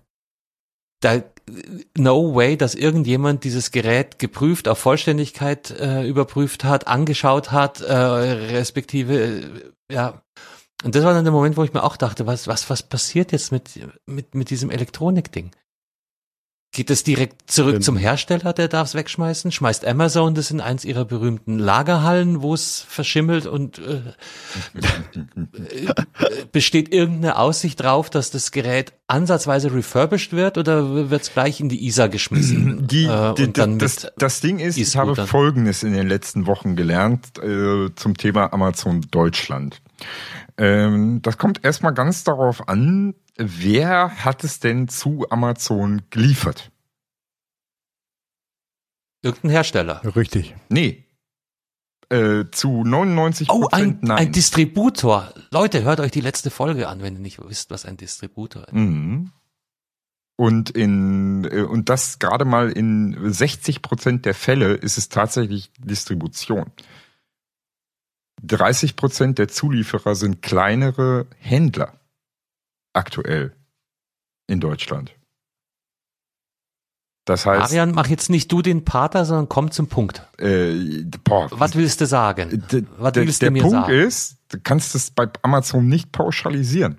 Da no way, dass irgendjemand dieses Gerät geprüft, auf Vollständigkeit äh, überprüft hat, angeschaut hat, äh, respektive äh, ja. Und das war dann der Moment, wo ich mir auch dachte, was was was passiert jetzt mit mit mit diesem Elektronikding? Geht es direkt zurück Stimmt. zum Hersteller, der darf es wegschmeißen? Schmeißt Amazon das in eins ihrer berühmten Lagerhallen, wo es verschimmelt und äh, äh, besteht irgendeine Aussicht drauf, dass das Gerät ansatzweise refurbished wird oder wird es gleich in die ISA geschmissen? Die, äh, die, das, das Ding ist, ich habe E-Scootern. Folgendes in den letzten Wochen gelernt äh, zum Thema Amazon Deutschland. Ähm, das kommt erstmal ganz darauf an, wer hat es denn zu Amazon geliefert? irgendein Hersteller. Richtig. Nee. Äh, zu 99 Oh, ein, nein. ein Distributor. Leute, hört euch die letzte Folge an, wenn ihr nicht wisst, was ein Distributor ist. Mhm. Und in äh, und das gerade mal in 60 Prozent der Fälle ist es tatsächlich Distribution. 30 Prozent der Zulieferer sind kleinere Händler aktuell in Deutschland. Das heißt, Arian, mach jetzt nicht du den Pater, sondern komm zum Punkt. äh, boah, Was willst du sagen? D- Was der, willst du der mir Punkt sagen? ist, du kannst es bei Amazon nicht pauschalisieren.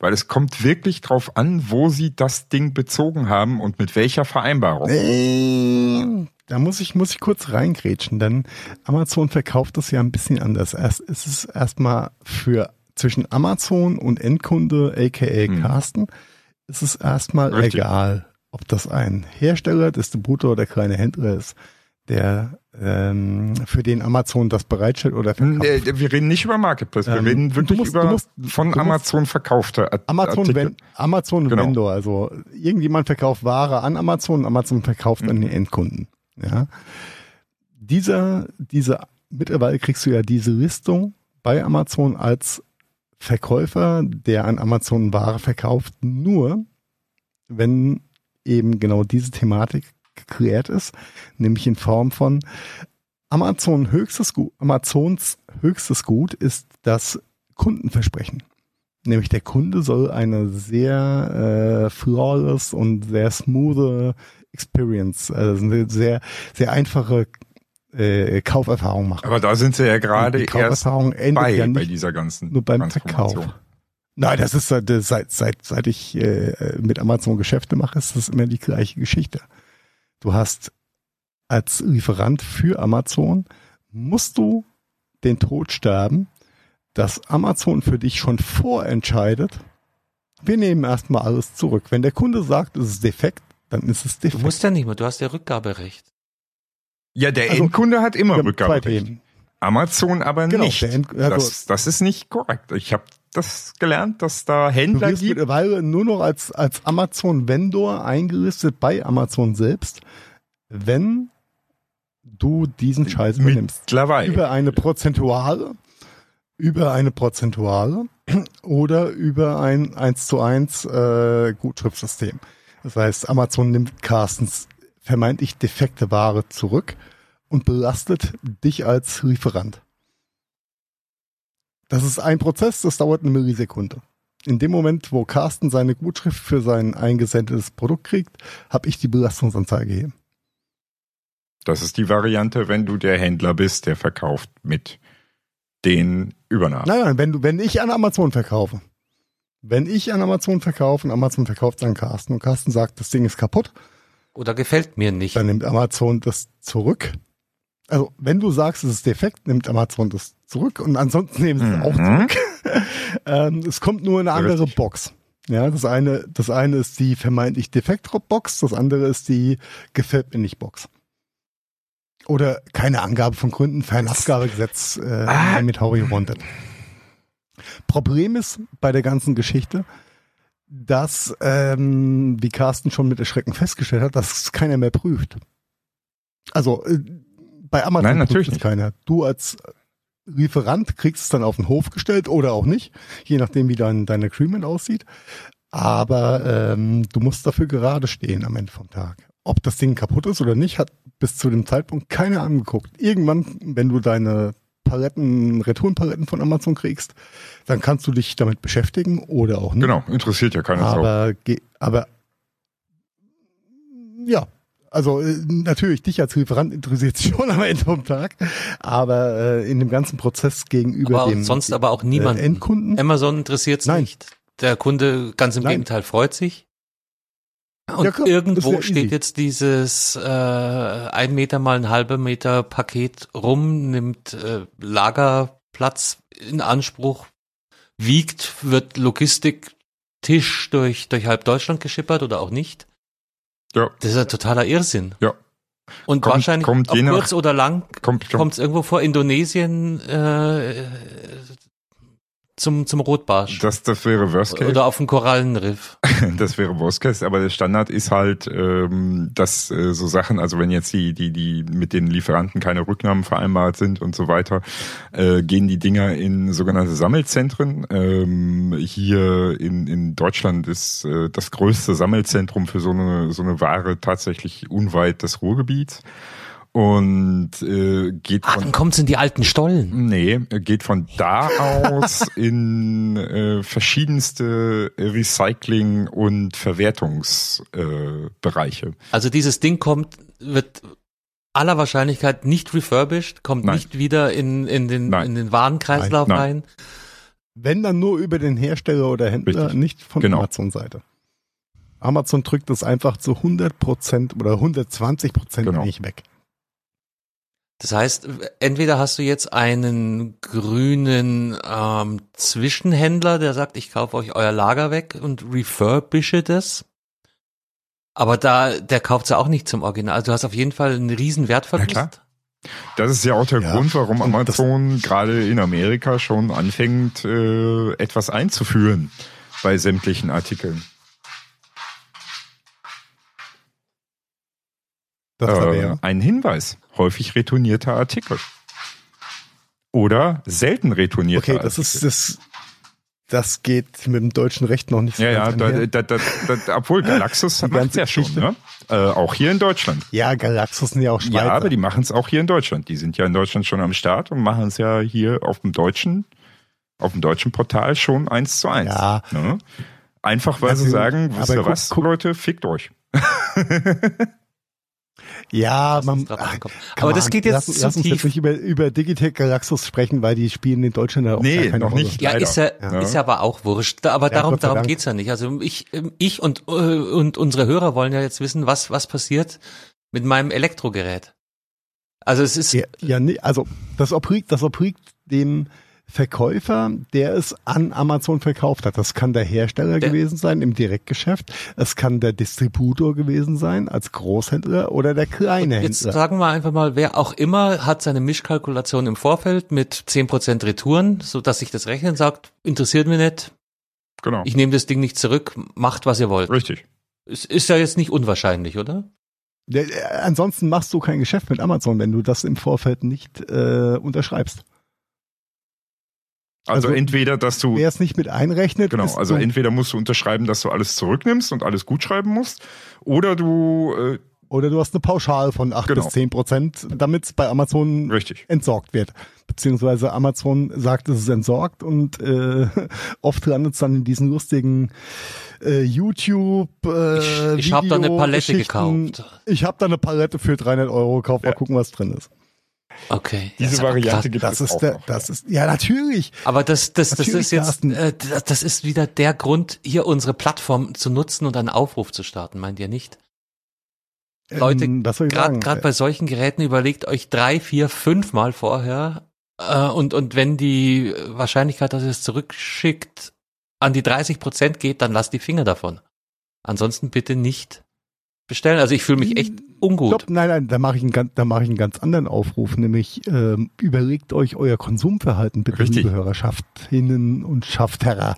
Weil es kommt wirklich drauf an, wo sie das Ding bezogen haben und mit welcher Vereinbarung. Äh, Da muss ich, muss ich kurz reingrätschen, denn Amazon verkauft das ja ein bisschen anders. Erst ist es erstmal für zwischen Amazon und Endkunde, aka Hm. Carsten, ist es erstmal Richtig. egal, ob das ein Hersteller, Distributor oder kleine Händler ist, der ähm, für den Amazon das bereitstellt oder verkauft. Nee, wir reden nicht über Marketplace, wir Ähm, reden wirklich musst- über du musst- von du Amazon verkaufte Art- Amazon. Ven Amazon Genau. Vendor, also irgendjemand verkauft Ware an Amazon, Amazon verkauft Mhm. an den Endkunden. Ja. Dieser, diese, mittlerweile kriegst du ja diese Listung bei Amazon als Verkäufer, der an Amazon Ware verkauft, nur wenn eben genau diese Thematik geklärt ist, nämlich in Form von Amazon höchstes Gut, Amazons höchstes Gut ist das Kundenversprechen. Nämlich der Kunde soll eine sehr äh, flawless und sehr smooth Experience, also eine sehr, sehr einfache äh, Kauferfahrung machen. Aber da sind sie ja gerade die erst Kauferfahrung endet bei, ja bei nicht dieser ganzen nur beim. Verkauf. Nein, das ist seit, seit, seit, seit ich äh, mit Amazon Geschäfte mache, ist das immer die gleiche Geschichte. Du hast als Lieferant für Amazon, musst du den Tod sterben, dass Amazon für dich schon vorentscheidet, wir nehmen erstmal alles zurück. Wenn der Kunde sagt, es ist defekt, dann ist es Du defekt. musst ja nicht mehr, du hast ja Rückgaberecht. Ja, der Also, Endkunde hat immer Rückgaberecht. Amazon aber Genau, nicht. End- also- das, das ist nicht korrekt. Ich habe das gelernt, dass da Du Händler wirst gibt. mittlerweile nur noch als, als Amazon-Vendor eingelistet bei Amazon selbst, wenn du diesen Scheiß übernimmst. Mittlerweile. Über eine prozentuale, über eine prozentuale oder über ein 1 zu 1 äh, Gutschriftsystem. Das heißt, Amazon nimmt Carstens vermeintlich defekte Ware zurück und belastet dich als Lieferant. Das ist ein Prozess, das dauert eine Millisekunde. In dem Moment, wo Carsten seine Gutschrift für sein eingesendetes Produkt kriegt, habe ich die Belastungsanzeige hier. Das ist die Variante, wenn du der Händler bist, der verkauft mit den Übernahmen. Nein, nein, wenn du, wenn ich an Amazon verkaufe, wenn ich an Amazon verkaufe und Amazon verkauft an Carsten und Carsten sagt, das Ding ist kaputt, Oder gefällt mir nicht. dann nimmt Amazon das zurück. Also, wenn du sagst, es ist defekt, nimmt Amazon das zurück und ansonsten nehmen sie es auch Mhm. zurück. ähm, es kommt nur in eine andere Richtig. Box. Ja, das eine, das eine ist die vermeintlich defekt Box, das andere ist die gefällt mir nicht Box. Oder keine Angabe von Gründen, Fernabgabegesetz äh, Ah. mit How you want it. Problem ist bei der ganzen Geschichte, dass, ähm, wie Carsten schon mit Erschrecken festgestellt hat, dass es keiner mehr prüft. Also äh, bei Amazon Nein, prüft natürlich es nicht. keiner. Du als Lieferant kriegst es dann auf den Hof gestellt oder auch nicht, je nachdem wie dein, dein Agreement aussieht. Aber ähm, du musst dafür gerade stehen am Ende vom Tag. Ob das Ding kaputt ist oder nicht, hat bis zu dem Zeitpunkt keiner angeguckt. Irgendwann, wenn du deine Paletten, Retourenpaletten von Amazon kriegst, dann kannst du dich damit beschäftigen oder auch nicht. Genau, interessiert ja keine Sau. Aber, aber ja, also äh, natürlich dich als Lieferant interessiert schon am Ende vom Tag, aber äh, in dem ganzen Prozess gegenüber aber dem sonst aber auch niemand. äh, Endkunden. Amazon interessiert's Nein. nicht. Der Kunde, ganz im Nein. Gegenteil, freut sich. Und Ja, das irgendwo steht easy. jetzt dieses äh, ein Meter mal ein halber Meter Paket rum, nimmt äh, Lagerplatz in Anspruch, wiegt, wird Logistiktisch durch, durch halb Deutschland geschippert oder auch nicht. Ja. Das ist ein totaler Irrsinn. Ja. Und Kommt- wahrscheinlich kommt je nach- kurz oder lang kommt, kommt es irgendwo vor. Indonesien äh, zum, zum Rotbarsch. Das, das wäre Worst Case. Oder auf dem Korallenriff. Das wäre Worst Case, aber der Standard ist halt, ähm, dass äh, so Sachen, also wenn jetzt die, die, die mit den Lieferanten keine Rücknahmen vereinbart sind und so weiter, äh, gehen die Dinger in sogenannte Sammelzentren. Ähm, hier in, in Deutschland ist äh, das größte Sammelzentrum für so eine, so eine Ware tatsächlich unweit des Ruhrgebiets und äh, geht Ah, von dann kommt's in die alten Stollen. Nee, geht von da aus in äh, verschiedenste Recycling- und Verwertungsbereiche. Äh, Bereiche. Also dieses Ding kommt, wird aller Wahrscheinlichkeit nicht refurbished, kommt Nein. nicht wieder in, in, den, Nein. in den Warenkreislauf Nein. rein. Wenn dann nur über den Hersteller oder Händler, Richtig. nicht von Genau. Amazon-Seite. Amazon drückt es einfach zu 100% oder 120% Genau. nicht weg. Das heißt, entweder hast du jetzt einen grünen ähm, Zwischenhändler, der sagt, ich kaufe euch euer Lager weg und refurbishe das. Aber da, der kauft's ja auch nicht zum Original. Also du hast auf jeden Fall einen riesen Wertverlust. Ja, klar. Das ist ja auch der Ja. Grund, warum Amazon gerade in Amerika schon anfängt, äh, etwas einzuführen bei sämtlichen Artikeln. Äh, ein Hinweis. Häufig retournierter Artikel. Oder selten retournierter Okay, das Artikel. ist das. Das geht mit dem deutschen Recht noch nicht so Ja, ja, ganz einher. da, da, da, obwohl Galaxus macht ganze ja schon, ne? Äh, auch hier in Deutschland. ja, Galaxus sind ja auch Schweizer. Ja, aber die machen es auch hier in Deutschland. Die sind ja in Deutschland schon am Start und machen es ja hier auf dem deutschen, auf dem deutschen Portal schon eins zu eins. Ja. Ne? Einfach weil sie Natürlich. sagen, wisst ihr guck- was, guck- Leute, fickt euch. ja, man, ach, Aber das geht jetzt lass, zu lass uns tief. jetzt nicht über, über Digitech Galaxus sprechen, weil die spielen in Deutschland ja auch Nee, gar keine noch Rolle. nicht. Ja, Leider. ist ja, Ja. ist ja aber auch wurscht. Aber Ja, darum, darum geht's ja nicht. Also ich, ich und, äh, und unsere Hörer wollen ja jetzt wissen, was, was passiert mit meinem Elektrogerät. Also es ist, Ja, ja nee, also das obliegt, das obliegt dem Verkäufer, der es an Amazon verkauft hat. Das kann der Hersteller Der- gewesen sein im Direktgeschäft, es kann der Distributor gewesen sein als Großhändler oder der kleine jetzt Händler. sagen wir einfach mal, wer auch immer hat seine Mischkalkulation im Vorfeld mit 10% Retouren, so dass sich das Rechnen sagt, interessiert mich nicht, Genau. ich nehme das Ding nicht zurück, macht was ihr wollt. Richtig. Es ist ja jetzt nicht unwahrscheinlich, oder? Der, der, ansonsten machst du kein Geschäft mit Amazon, wenn du das im Vorfeld nicht äh, unterschreibst. Also, Also, entweder, dass du, Wer es nicht mit einrechnet, genau, ist also so, entweder musst du unterschreiben, dass du alles zurücknimmst und alles gut schreiben musst, oder du, äh, oder du hast eine Pauschale von 8 Genau. bis 10 Prozent, damit es bei Amazon richtig. entsorgt wird. Beziehungsweise Amazon sagt, es ist entsorgt und äh, oft landet es dann in diesen lustigen äh, YouTube äh, Ich, ich habe da eine Palette gekauft. Ich habe da eine Palette für 300 Euro gekauft, mal Ja. gucken, was drin ist. Okay. Diese Das ist aber Variante gibt Das es ist auch der, noch. das ist, ja natürlich. Aber das, das, das Natürlich, ist jetzt, äh, das- das ist wieder der Grund, hier unsere Plattform zu nutzen und einen Aufruf zu starten, meint ihr nicht? Leute, Ähm, Gerade sagen? gerade bei solchen Geräten überlegt euch drei, vier, fünf Mal vorher äh, und und wenn die Wahrscheinlichkeit, dass ihr es zurückschickt, an die 30 Prozent geht, dann lasst die Finger davon. Ansonsten bitte nicht bestellen. Also ich fühle mich echt ungut. Stopp, nein, nein, da mache ich einen ganz, da mache ich einen ganz anderen Aufruf, nämlich ähm, überlegt euch euer Konsumverhalten bitte, Richtig. liebe Hörerschaftinnen und Schaftherrer.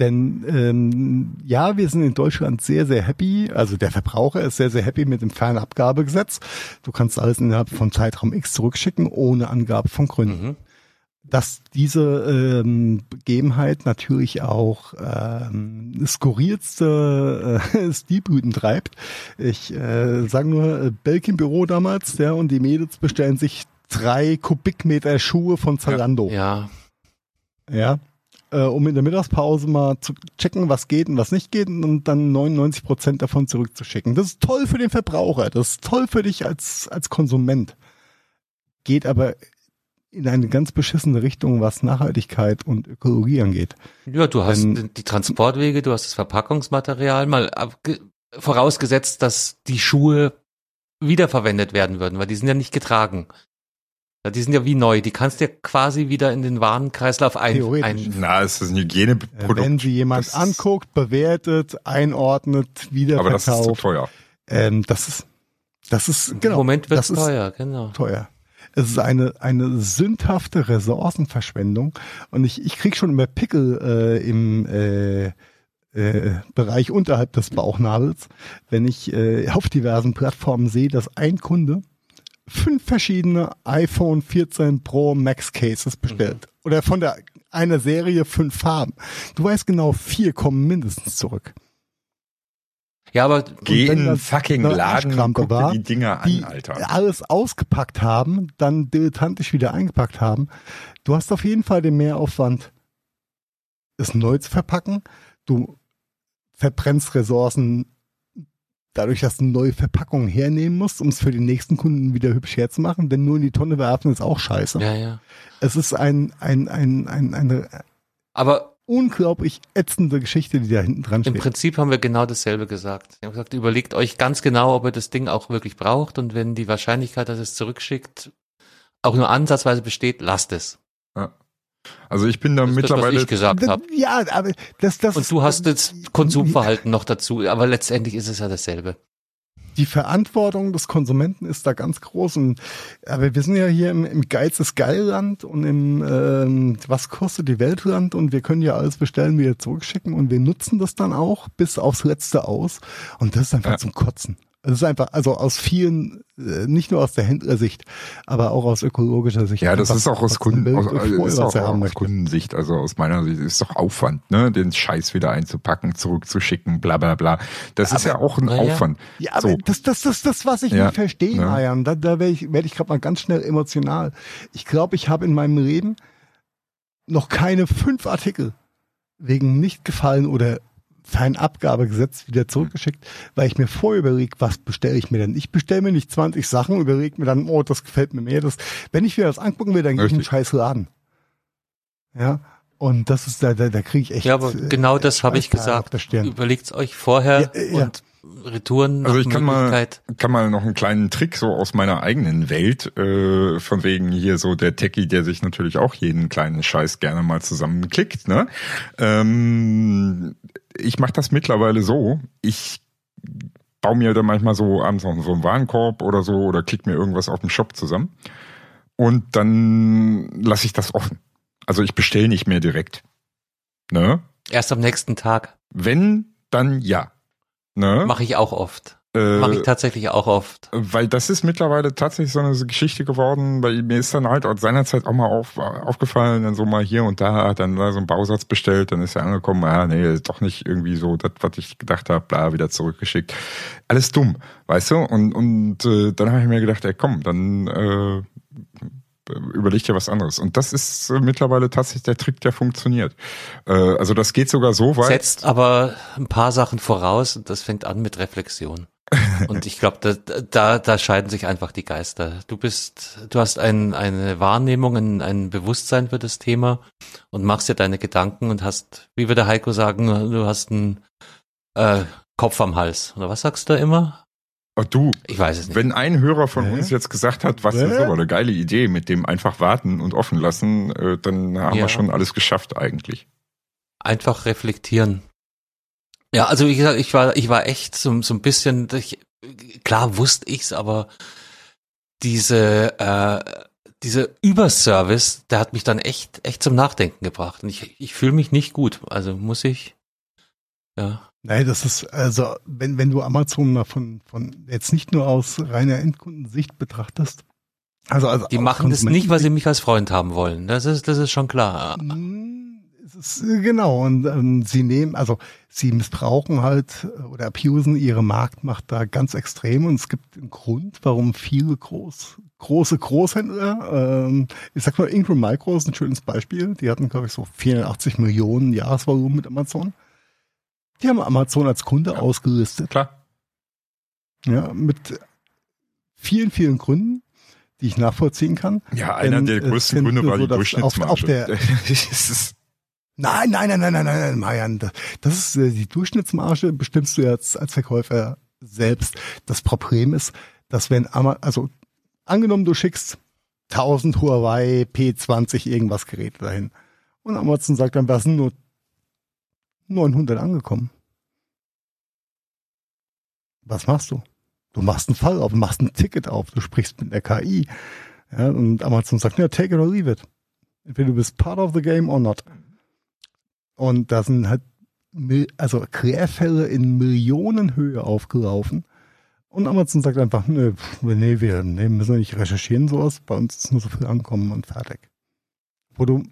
Denn ähm, ja, wir sind in Deutschland sehr, sehr happy, also der Verbraucher ist sehr, sehr happy mit dem Fernabgabegesetz. Du kannst alles innerhalb von Zeitraum X zurückschicken, ohne Angabe von Gründen Mhm. Dass diese ähm, Begebenheit natürlich auch ähm, skurrilste äh, Stilblüten treibt. Ich äh, sage nur, äh, Belkin Büro damals, der und die Mädels bestellen sich drei Kubikmeter Schuhe von Zalando. Ja, Ja. Äh, um in der Mittagspause mal zu checken, was geht und was nicht geht und dann 99 Prozent davon zurückzuschicken. Das ist toll für den Verbraucher. Das ist toll für dich als, als Konsument. Geht aber in eine ganz beschissene Richtung, was Nachhaltigkeit und Ökologie angeht. ja, du hast Wenn- die Transportwege, du hast das Verpackungsmaterial, mal vorausgesetzt, dass die Schuhe wiederverwendet werden würden, weil die sind ja nicht getragen. Die sind ja wie neu, die kannst du ja quasi wieder in den Warenkreislauf ein, Theoretisch. ein Na, es ist ein Äh, Hygieneprodukt. Wenn sie jemand Das- anguckt, bewertet, einordnet, Aber das ist zu teuer. ähm, das ist, das ist, Im genau, Moment wird es das ist teuer, genau. teuer. Es ist eine, eine sündhafte Ressourcenverschwendung. Und ich, ich krieg schon immer Pickel äh, im äh, äh, Bereich unterhalb des Bauchnabels, wenn ich äh, auf diversen Plattformen sehe, dass ein Kunde fünf verschiedene iPhone 14 Pro Max Cases bestellt. Mhm. Oder von der einer Serie fünf Farben. Du weißt genau, vier kommen mindestens zurück. Ja, aber geh in fucking Laden und guck war, die Dinger an, Alter. Alles ausgepackt haben, dann dilettantisch wieder eingepackt haben. Du hast auf jeden Fall den Mehraufwand, es neu zu verpacken. Du verbrennst Ressourcen dadurch, dass du neue Verpackungen hernehmen musst, um es für den nächsten Kunden wieder hübsch herzumachen, denn nur in die Tonne werfen ist auch scheiße. Ja, ja. Es ist ein, ein, ein, ein, eine aber unglaublich ätzende Geschichte, die da hinten dran steht. Im Prinzip haben wir genau dasselbe gesagt. Wir haben gesagt, überlegt euch ganz genau, ob ihr das Ding auch wirklich braucht und wenn die Wahrscheinlichkeit, dass es zurückschickt, auch nur ansatzweise besteht, lasst es. Ja. Also ich bin da das mittlerweile. Das, was ich gesagt habe. Ja, aber das, das. Und du hast jetzt Konsumverhalten noch dazu, aber letztendlich ist es ja dasselbe. Die Verantwortung des Konsumenten ist da ganz groß. Und, aber wir sind ja hier im, im Geiz des Geilland und im ähm, Was kostet die Weltland und wir können ja alles bestellen, wieder zurückschicken und wir nutzen das dann auch bis aufs Letzte aus. Und das ist einfach ja. zum Kotzen. Es ist einfach, also aus vielen, äh, nicht nur aus der Händlersicht, aber auch aus ökologischer Sicht. Ja, das ist auch aus, Kunden, aus, voll, ist auch aus Kundensicht, also aus meiner Sicht ist doch Aufwand, ne, den Scheiß wieder einzupacken, zurückzuschicken, bla bla bla. Das aber, ist ja auch ein ja, Aufwand. Ja, aber so. das, das, das, das, was ich ja, nicht verstehe, ja. Marian, da, da werde ich, werd ich gerade mal ganz schnell emotional. Ich glaube, ich habe in meinem Leben noch keine fünf Artikel wegen nicht gefallen oder Feinabgabegesetz wieder zurückgeschickt, weil ich mir vorher überlege, was bestelle ich mir denn? Ich bestelle mir nicht 20 Sachen, überlege mir dann, oh, das gefällt mir mehr. Das, wenn ich mir das angucken will, dann gehe ich in einen scheiß Laden. Ja, und das ist, da, da, da kriege ich echt. Ja, aber genau das habe ich gesagt. Überlegt's euch vorher ja, ja. und Retouren. Also ich kann mal, kann mal noch einen kleinen Trick so aus meiner eigenen Welt, äh, von wegen hier so der Techie, der sich natürlich auch jeden kleinen Scheiß gerne mal zusammenklickt. Ne? Ähm, ich mache das mittlerweile so, ich baue mir dann manchmal so abends noch so einen Warenkorb oder so oder klick mir irgendwas auf dem Shop zusammen und dann lasse ich das offen. Also ich bestelle nicht mehr direkt. Ne? Erst am nächsten Tag. Wenn, dann ja. Ne? Mache ich auch oft. Äh, Mache ich tatsächlich auch oft. Weil das ist mittlerweile tatsächlich so eine Geschichte geworden, weil mir ist dann halt auch seinerzeit auch mal auf, aufgefallen, dann so mal hier und da hat dann da so ein Bausatz bestellt, dann ist er angekommen, ah nee, ist doch nicht irgendwie so das, was ich gedacht habe, bla, wieder zurückgeschickt. Alles dumm, weißt du? Und, und äh, dann habe ich mir gedacht, ey komm, dann äh, überleg dir was anderes. Und das ist äh, mittlerweile tatsächlich der Trick, der funktioniert. Äh, also das geht sogar so weit. Setzt aber ein paar Sachen voraus und das fängt an mit Reflexion. Und ich glaube, da, da, da scheiden sich einfach die Geister. Du bist, du hast ein, eine Wahrnehmung, ein, ein Bewusstsein für das Thema und machst dir deine Gedanken und hast, wie würde Heiko sagen, du hast einen äh, Kopf am Hals. Oder was sagst du immer? Oh, du, ich weiß es nicht. Wenn ein Hörer von äh? uns jetzt gesagt hat, was äh? ist aber eine geile Idee mit dem einfach warten und offen lassen, äh, dann haben ja. wir schon alles geschafft eigentlich. Einfach reflektieren. Ja, also wie gesagt, ich war, ich war echt so, so ein bisschen, ich, klar wusste ich's, aber diese, äh, diese Überservice, der hat mich dann echt, echt zum Nachdenken gebracht. Und ich, ich fühle mich nicht gut. Also muss ich, ja. Nein, das ist, also, wenn, wenn du Amazon mal von, von jetzt nicht nur aus reiner Endkundensicht betrachtest. Also, also die machen das nicht, weil sie mich als Freund haben wollen. Das ist, das ist schon klar. Hm, ist, genau. Und ähm, sie nehmen, also sie missbrauchen halt oder abusen ihre Marktmacht da ganz extrem. Und es gibt einen Grund, warum viele groß, große Großhändler, ähm, ich sag mal, Ingram Micro ist ein schönes Beispiel. Die hatten, glaube ich, so 480 Millionen Jahresvolumen mit Amazon. Die haben Amazon als Kunde ja, ausgelistet. Klar. Ja, mit vielen, vielen Gründen, die ich nachvollziehen kann. Ja, einer Denn der größten Gründe war die so, Durchschnittsmarge. Auf, auf der, nein, nein, nein, nein, nein, nein, Marian, das ist äh, die Durchschnittsmarge, bestimmst du jetzt als Verkäufer selbst. Das Problem ist, dass wenn Amazon, also angenommen, du schickst 1000 Huawei P20 irgendwas Geräte dahin und Amazon sagt dann, was sind nur 900 angekommen. Was machst du? Du machst einen Fall auf, machst ein Ticket auf, du sprichst mit der KI. Ja, und Amazon sagt, ja, take it or leave it. Entweder du bist part of the game or not. Und da sind halt, also Querfälle in Millionenhöhe aufgelaufen. Und Amazon sagt einfach, nee, nee, wir nee, müssen nicht recherchieren sowas. Bei uns ist nur so viel ankommen und fertig. Wo du,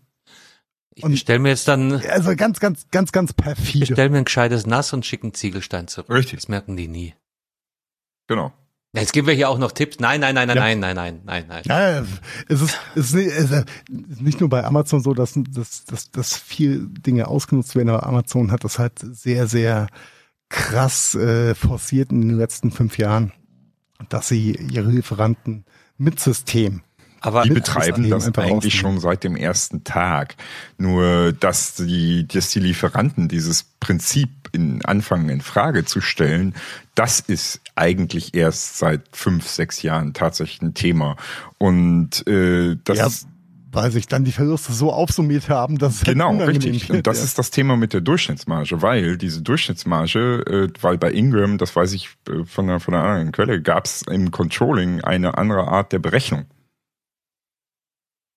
Ich Und- bestell mir jetzt dann, also ganz, ganz, ganz, ganz ich perfide. bestell mir ein gescheites Nass und schicke einen Ziegelstein zurück. Richtig. Das merken die nie. Genau. Jetzt geben wir hier auch noch Tipps. Nein, nein, nein, nein, Ja. nein, nein, nein, nein, nein. Ja, es ist, es ist, nicht, es ist nicht nur bei Amazon so, dass, dass, dass, dass viel Dinge ausgenutzt werden, aber Amazon hat das halt sehr, sehr krass äh, forciert in den letzten fünf Jahren, dass sie ihre Lieferanten mit System Aber Die betreiben das eigentlich schon seit dem ersten Tag. Nur, dass die, dass die Lieferanten dieses Prinzip in anfangen in Frage zu stellen, das ist eigentlich erst seit fünf, sechs Jahren tatsächlich ein Thema. Und äh, das ja, ist weil sich dann die Verluste so aufsummiert haben, dass es halt Genau, unangenehm richtig. Und das ja. ist das Thema mit der Durchschnittsmarge, weil diese Durchschnittsmarge, äh, weil bei Ingram, das weiß ich äh, von einer, von einer anderen Quelle, gab es im Controlling eine andere Art der Berechnung.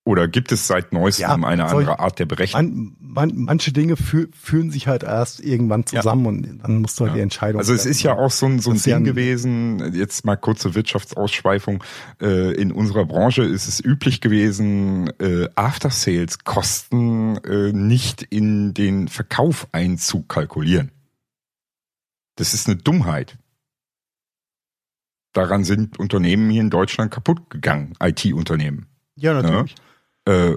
Oder gibt es seit neuestem Ja, eine andere Art der Berechnung? Man, man, manche Dinge fü fühlen sich halt erst irgendwann zusammen und dann musst du halt Ja. die Entscheidung Also es ist ja auch so ein, so ein ja Ding ein- gewesen, jetzt mal kurze Wirtschaftsausschweifung, äh, in unserer Branche ist es üblich gewesen, äh, After-Sales-Kosten äh, nicht in den Verkauf einzukalkulieren. Das ist eine Dummheit. Daran sind Unternehmen hier in Deutschland kaputt gegangen, IT-Unternehmen. Ja, natürlich. Äh,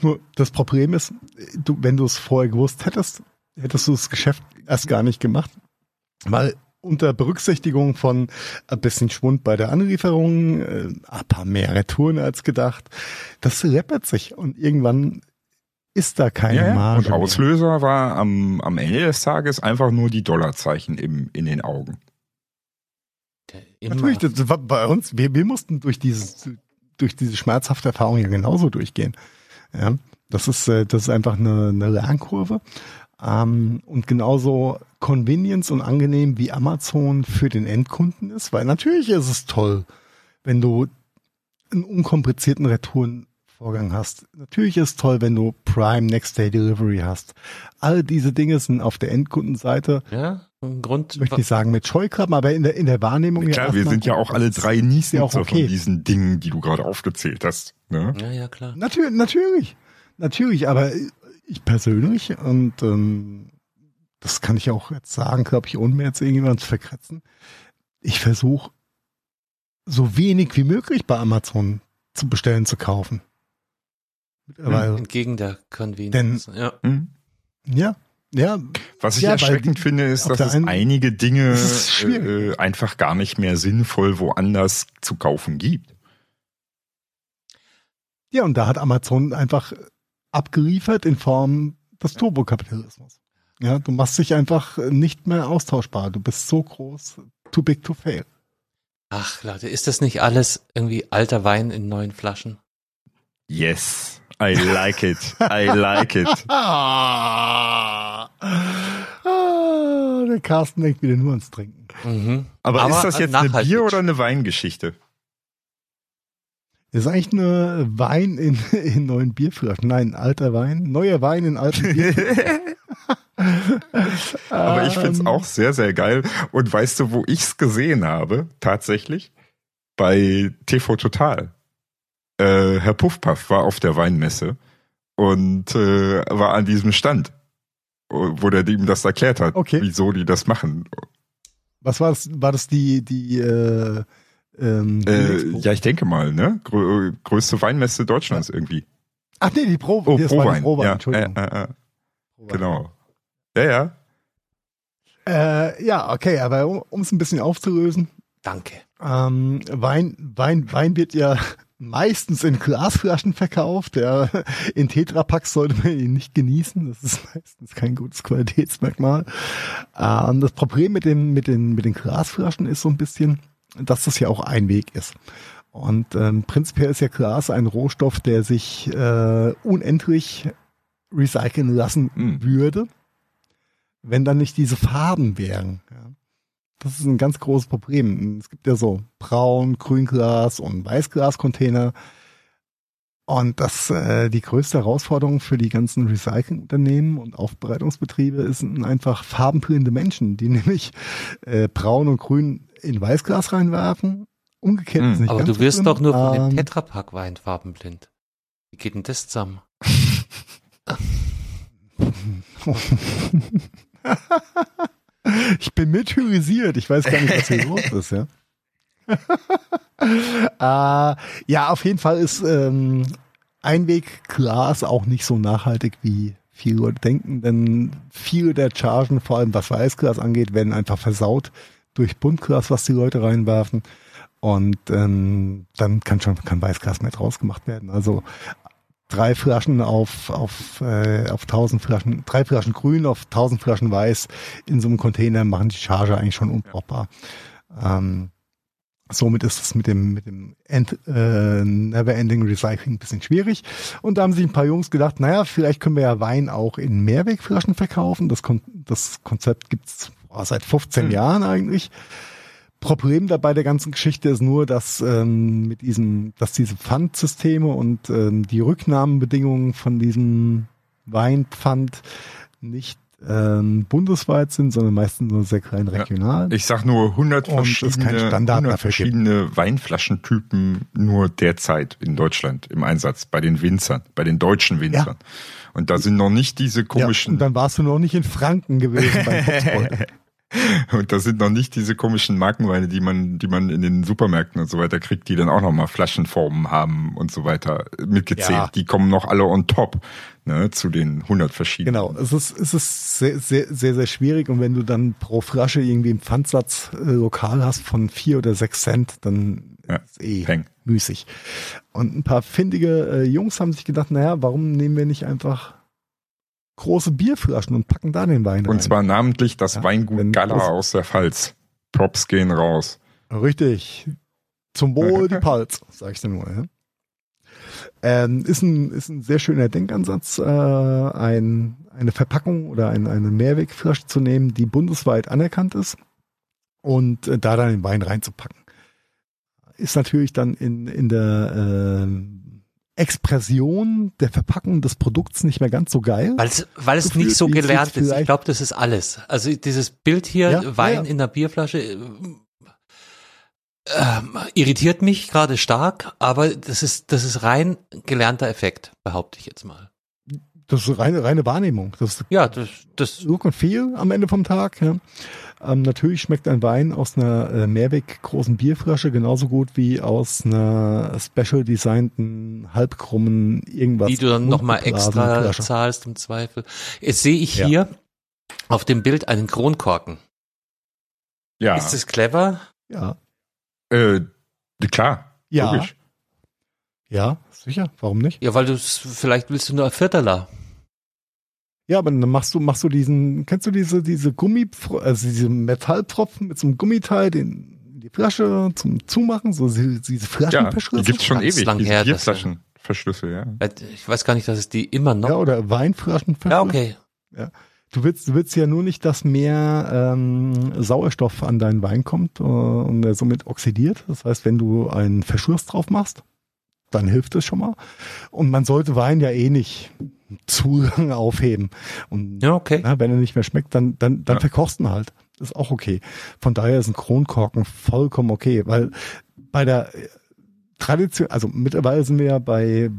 Nur das Problem ist, du, wenn du es vorher gewusst hättest, hättest du das Geschäft erst gar nicht gemacht. Weil unter Berücksichtigung von ein bisschen Schwund bei der Anlieferung, äh, ein paar mehr Retouren als gedacht, das läppert sich und irgendwann ist da keine ja. Marge. Und mehr. Auslöser war am, am Ende des Tages einfach nur die Dollarzeichen im, in den Augen. Immer. Natürlich, das war bei uns, wir, wir mussten durch dieses, durch diese schmerzhafte Erfahrung ja genauso durchgehen. Ja, das ist, äh, das ist einfach eine, eine Lernkurve. Ähm, und genauso Convenience und angenehm wie Amazon für den Endkunden ist, weil natürlich ist es toll, wenn du einen unkomplizierten Retourenvorgang hast. Natürlich ist es toll, wenn du Prime Next Day Delivery hast. All diese Dinge sind auf der Endkundenseite, Ja, Grund. ich möchte nicht sagen mit Scheuklappen, aber in der, in der Wahrnehmung Klar, wir sind ja auch alle drei ja Niesnutzer okay. von diesen Dingen, die du gerade aufgezählt hast. Ne? Ja, ja, klar. Natürlich, natürlich, natürlich, aber ich persönlich und ähm, das kann ich auch jetzt sagen, glaube ich, ohne mir jetzt irgendjemand zu verkratzen. Ich versuche so wenig wie möglich bei Amazon zu bestellen, zu kaufen. Mittlerweile. Entgegen der Convenience. ja. Hm? Ja, ja, Was ich Ja, erschreckend finde, ist, dass es einen- einige Dinge Das schwierig. äh, einfach gar nicht mehr sinnvoll woanders zu kaufen gibt. ja, und da hat Amazon einfach abgeliefert in Form des Turbokapitalismus. Ja, du machst dich einfach nicht mehr austauschbar. Du bist so groß, too big to fail. Ach, Leute, ist das nicht alles irgendwie alter Wein in neuen Flaschen? Yes, I like it. I like it. Ah, der Carsten denkt wieder nur ans Trinken. Mhm. Aber, Aber ist das jetzt eine. Bier- oder eine Weingeschichte? Das ist eigentlich nur Wein in, in neuen Bierflaschen. Nein, alter Wein. Neuer Wein in alten Bierflaschen. Aber ich find's Ähm, auch sehr, sehr geil. Und weißt du, wo ich's gesehen habe? Tatsächlich? Bei TV Total. Äh, Herr Puffpaff war auf der Weinmesse und äh, war an diesem Stand, wo der ihm das erklärt hat, Okay. wieso die das machen. Was war das? War das die, die, äh, ähm, die Äh, ja, ich denke mal, ne? Grö größte Weinmesse Deutschlands irgendwie. Ach nee, die Probe. Oh, das war die Prowein. Prowein, ja, Entschuldigung. äh, äh, äh, Prowein. genau. Ja, ja. Äh, ja, okay, aber um es ein bisschen aufzulösen, Danke. ähm, Wein, Wein, Wein wird ja meistens in Glasflaschen verkauft. Ja. In Tetrapacks sollte man ihn nicht genießen. Das ist meistens kein gutes Qualitätsmerkmal. Ähm, das Problem mit den, mit den, mit den Glasflaschen ist so ein bisschen, dass das ja auch ein Weg ist. Und ähm, prinzipiell ist ja Glas ein Rohstoff, der sich äh, unendlich recyceln lassen Mhm. würde, wenn dann nicht diese Farben wären. Ja. Das ist ein ganz großes Problem. Es gibt ja so Braun, Grünglas und Weißglas-Container. Und das äh, die größte Herausforderung für die ganzen Recyclingunternehmen und Aufbereitungsbetriebe ist einfach farbenblinde Menschen, die nämlich äh, braun und grün in Weißglas reinwerfen. Umgekehrt Hm. ist nicht Aber ganz du wirst schlimm. doch nur von Ähm, dem Tetrapack-Wein farbenblind. Wie geht denn das zusammen? ich bin mithyrisiert. Ich weiß gar nicht, was hier los ist, ja. äh, ja, auf jeden Fall ist ähm, Einwegglas auch nicht so nachhaltig, wie viele Leute denken, denn viele der Chargen, vor allem was Weißglas angeht, werden einfach versaut durch Buntglas, was die Leute reinwerfen. Und ähm, dann kann schon kein Weißglas mehr draus gemacht werden. Also drei Flaschen auf, auf, äh, auf 1000 Flaschen, drei Flaschen grün auf 1000 Flaschen weiß in so einem Container machen die Charge eigentlich schon unbrauchbar. Ähm, somit ist es mit dem, mit dem End, äh, Never-Ending Recycling ein bisschen schwierig. Und da haben sich ein paar Jungs gedacht, naja, vielleicht können wir ja Wein auch in Mehrwegflaschen verkaufen. Das, Kon das Konzept gibt's boah, seit 15 Hm. Jahren eigentlich. Problem dabei der ganzen Geschichte ist nur, dass ähm, mit diesem, dass diese Pfandsysteme und ähm, die Rücknahmebedingungen von diesem Weinpfand nicht ähm, bundesweit sind, sondern meistens nur sehr klein regional. Ich sag nur 100 Und es keinen verschiedene, Standard 100 dafür gibt. verschiedene Weinflaschentypen nur derzeit in Deutschland im Einsatz bei den Winzern, bei den deutschen Winzern. Und da sind noch nicht diese ja, komischen und dann warst du noch nicht in Franken gewesen beim. Und das sind noch nicht diese komischen Markenweine, die man, die man in den Supermärkten und so weiter kriegt, die dann auch nochmal Flaschenformen haben und so weiter mitgezählt. Ja. Die kommen noch alle on top, ne, zu den 100 verschiedenen. Genau, es ist, es ist sehr, sehr, sehr, sehr schwierig und wenn du dann pro Flasche irgendwie einen Pfandsatz äh, lokal hast von vier oder sechs Cent, dann Ja, ist eh peng. müßig. Und ein paar findige äh, Jungs haben sich gedacht, naja, warum nehmen wir nicht einfach große Bierflaschen und packen da den Wein rein? Und zwar namentlich das Ja, Weingut Galla aus der Pfalz. Props gehen raus. Richtig. Zum Wohl die Palz, sag ich dir nur. Ja. Ähm, ist, ein, ist ein sehr schöner Denkansatz, äh, ein, eine Verpackung oder ein, eine Mehrwegflasche zu nehmen, die bundesweit anerkannt ist und äh, da dann den Wein reinzupacken. Ist natürlich dann in, in der ähm, Expression der Verpackung des Produkts nicht mehr ganz so geil. Weil es, weil es nicht so gelernt ist. Ich glaube, das ist alles. Also dieses Bild hier, Ja, Wein ja, in der Bierflasche, äh, ähm, irritiert mich gerade stark, aber das ist, das ist rein gelernter Effekt, behaupte ich jetzt mal. Das ist reine, reine Wahrnehmung. Das ist Ja, das, das, Look und Feel am Ende vom Tag. Ja. Ähm, natürlich schmeckt ein Wein aus einer äh, Mehrweg großen Bierflasche genauso gut wie aus einer special designten, halbkrummen irgendwas. die du dann nochmal extra Flasche. zahlst im Zweifel. Jetzt sehe ich Ja. hier auf dem Bild einen Kronkorken. Ja, Ist das clever? Ja. äh, klar, Ja. logisch. Ja, sicher. Warum nicht? Ja, weil du vielleicht willst du nur ein Vierteler. Ja, aber dann machst du, machst du diesen, kennst du diese, diese Gummi, also diese Metallpfropfen mit so einem Gummiteil, den, die Flasche zum Zumachen, so diese, diese Ja, die Flaschenverschlüsse? gibt's schon Ganz ewig, lang diese her, Bierflaschenverschlüsse, ja. Äh, Ich weiß gar nicht, dass es die immer noch. Ja, oder Weinflaschenverschlüsse. Ja, okay. Du willst, du willst ja nur nicht, dass mehr ähm, Sauerstoff an deinen Wein kommt äh, und er somit oxidiert. Das heißt, wenn du einen Verschluss drauf machst, dann hilft es schon mal. Und man sollte Wein ja eh nicht zu lange aufheben. Und Ja, okay. na, wenn er nicht mehr schmeckt, dann, dann, dann Ja. verkosten halt. Das ist auch okay. Von daher ist ein Kronkorken vollkommen okay, weil bei der äh, Tradition, also mittlerweile sind wir ja bei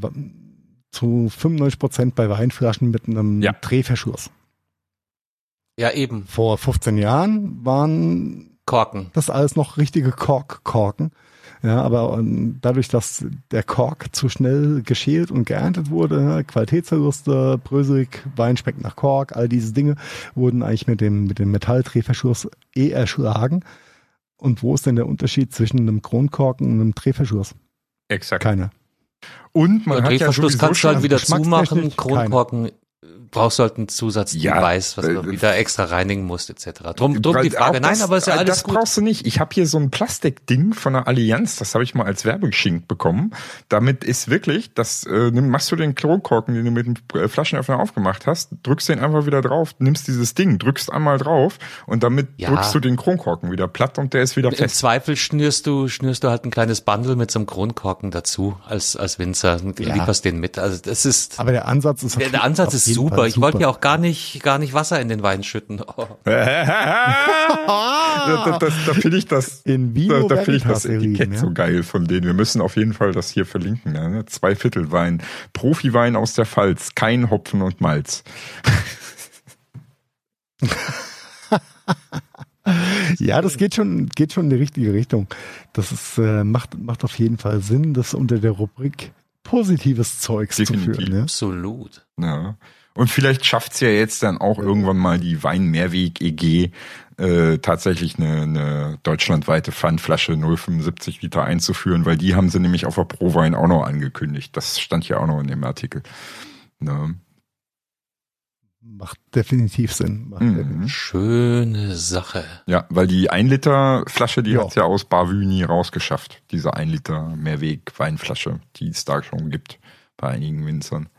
zu 95 Prozent bei Weinflaschen mit einem Ja. Drehverschluss. Ja, eben. Vor 15 Jahren waren Korken. das alles noch richtige Kork-Korken. Ja, aber ähm, dadurch, dass der Kork zu schnell geschält und geerntet wurde, ne, Qualitätsverluste, bröselig, Wein schmeckt nach Kork, all diese Dinge wurden eigentlich mit dem, mit dem Metalldrehverschluss eh erschlagen. Und wo ist denn der Unterschied zwischen einem Kronkorken und einem Drehverschluss? Exakt. Keiner. Und man Der hat ja Drehverschluss sowieso kannst du halt schon, wieder zumachen. Kronkorken brauchst du halt ein Zusatzdevice, was äh, du wieder extra reinigen musst, etc. Drum, drum die Frage, nein, das, aber ist ja äh, alles Das gut. brauchst du nicht. Ich habe hier so ein Plastikding von der Allianz, das habe ich mal als Werbegeschenk bekommen. Damit ist wirklich, das äh, machst du den Kronkorken, den du mit dem äh, Flaschenöffner aufgemacht hast, drückst den einfach wieder drauf, nimmst dieses Ding, drückst einmal drauf und damit Ja. drückst du den Kronkorken wieder platt und der ist wieder Im fest. Zweifel schnürst du, schnürst du halt ein kleines Bundle mit so einem Kronkorken dazu, als, als Winzer, und Ja. lieferst den mit. Also, das ist, Aber der Ansatz ist der, der Ansatz ist super. Fall Ich wollte ja auch gar nicht, gar nicht Wasser in den Wein schütten. Oh. da, das, da finde ich das, In da, Vino da finde ich das Etikett ja? so geil von denen. Wir müssen auf jeden Fall das hier verlinken. Ne? Zwei Viertel Wein, Profiwein aus der Pfalz, kein Hopfen und Malz. Ja, das geht schon, geht schon in die richtige Richtung. Das ist, äh, macht, macht auf jeden Fall Sinn, das unter der Rubrik positives Zeugs Definitiv. zu führen. Ja? Absolut. Ja. Und vielleicht schafft's ja jetzt dann auch irgendwann mal die Weinmehrweg EG äh, tatsächlich eine, eine deutschlandweite Pfandflasche 0,75 Liter einzuführen, weil die haben sie nämlich auf der Prowein auch noch angekündigt. Das stand ja auch noch in dem Artikel. Ne? Macht definitiv Sinn. Macht Mhm. definitiv. Schöne Sache. Ja, weil die 1 Liter Flasche, die Ja. hat's ja aus Bavü nie rausgeschafft. Diese 1 Liter Mehrweg Weinflasche, die es da schon gibt bei einigen Winzern.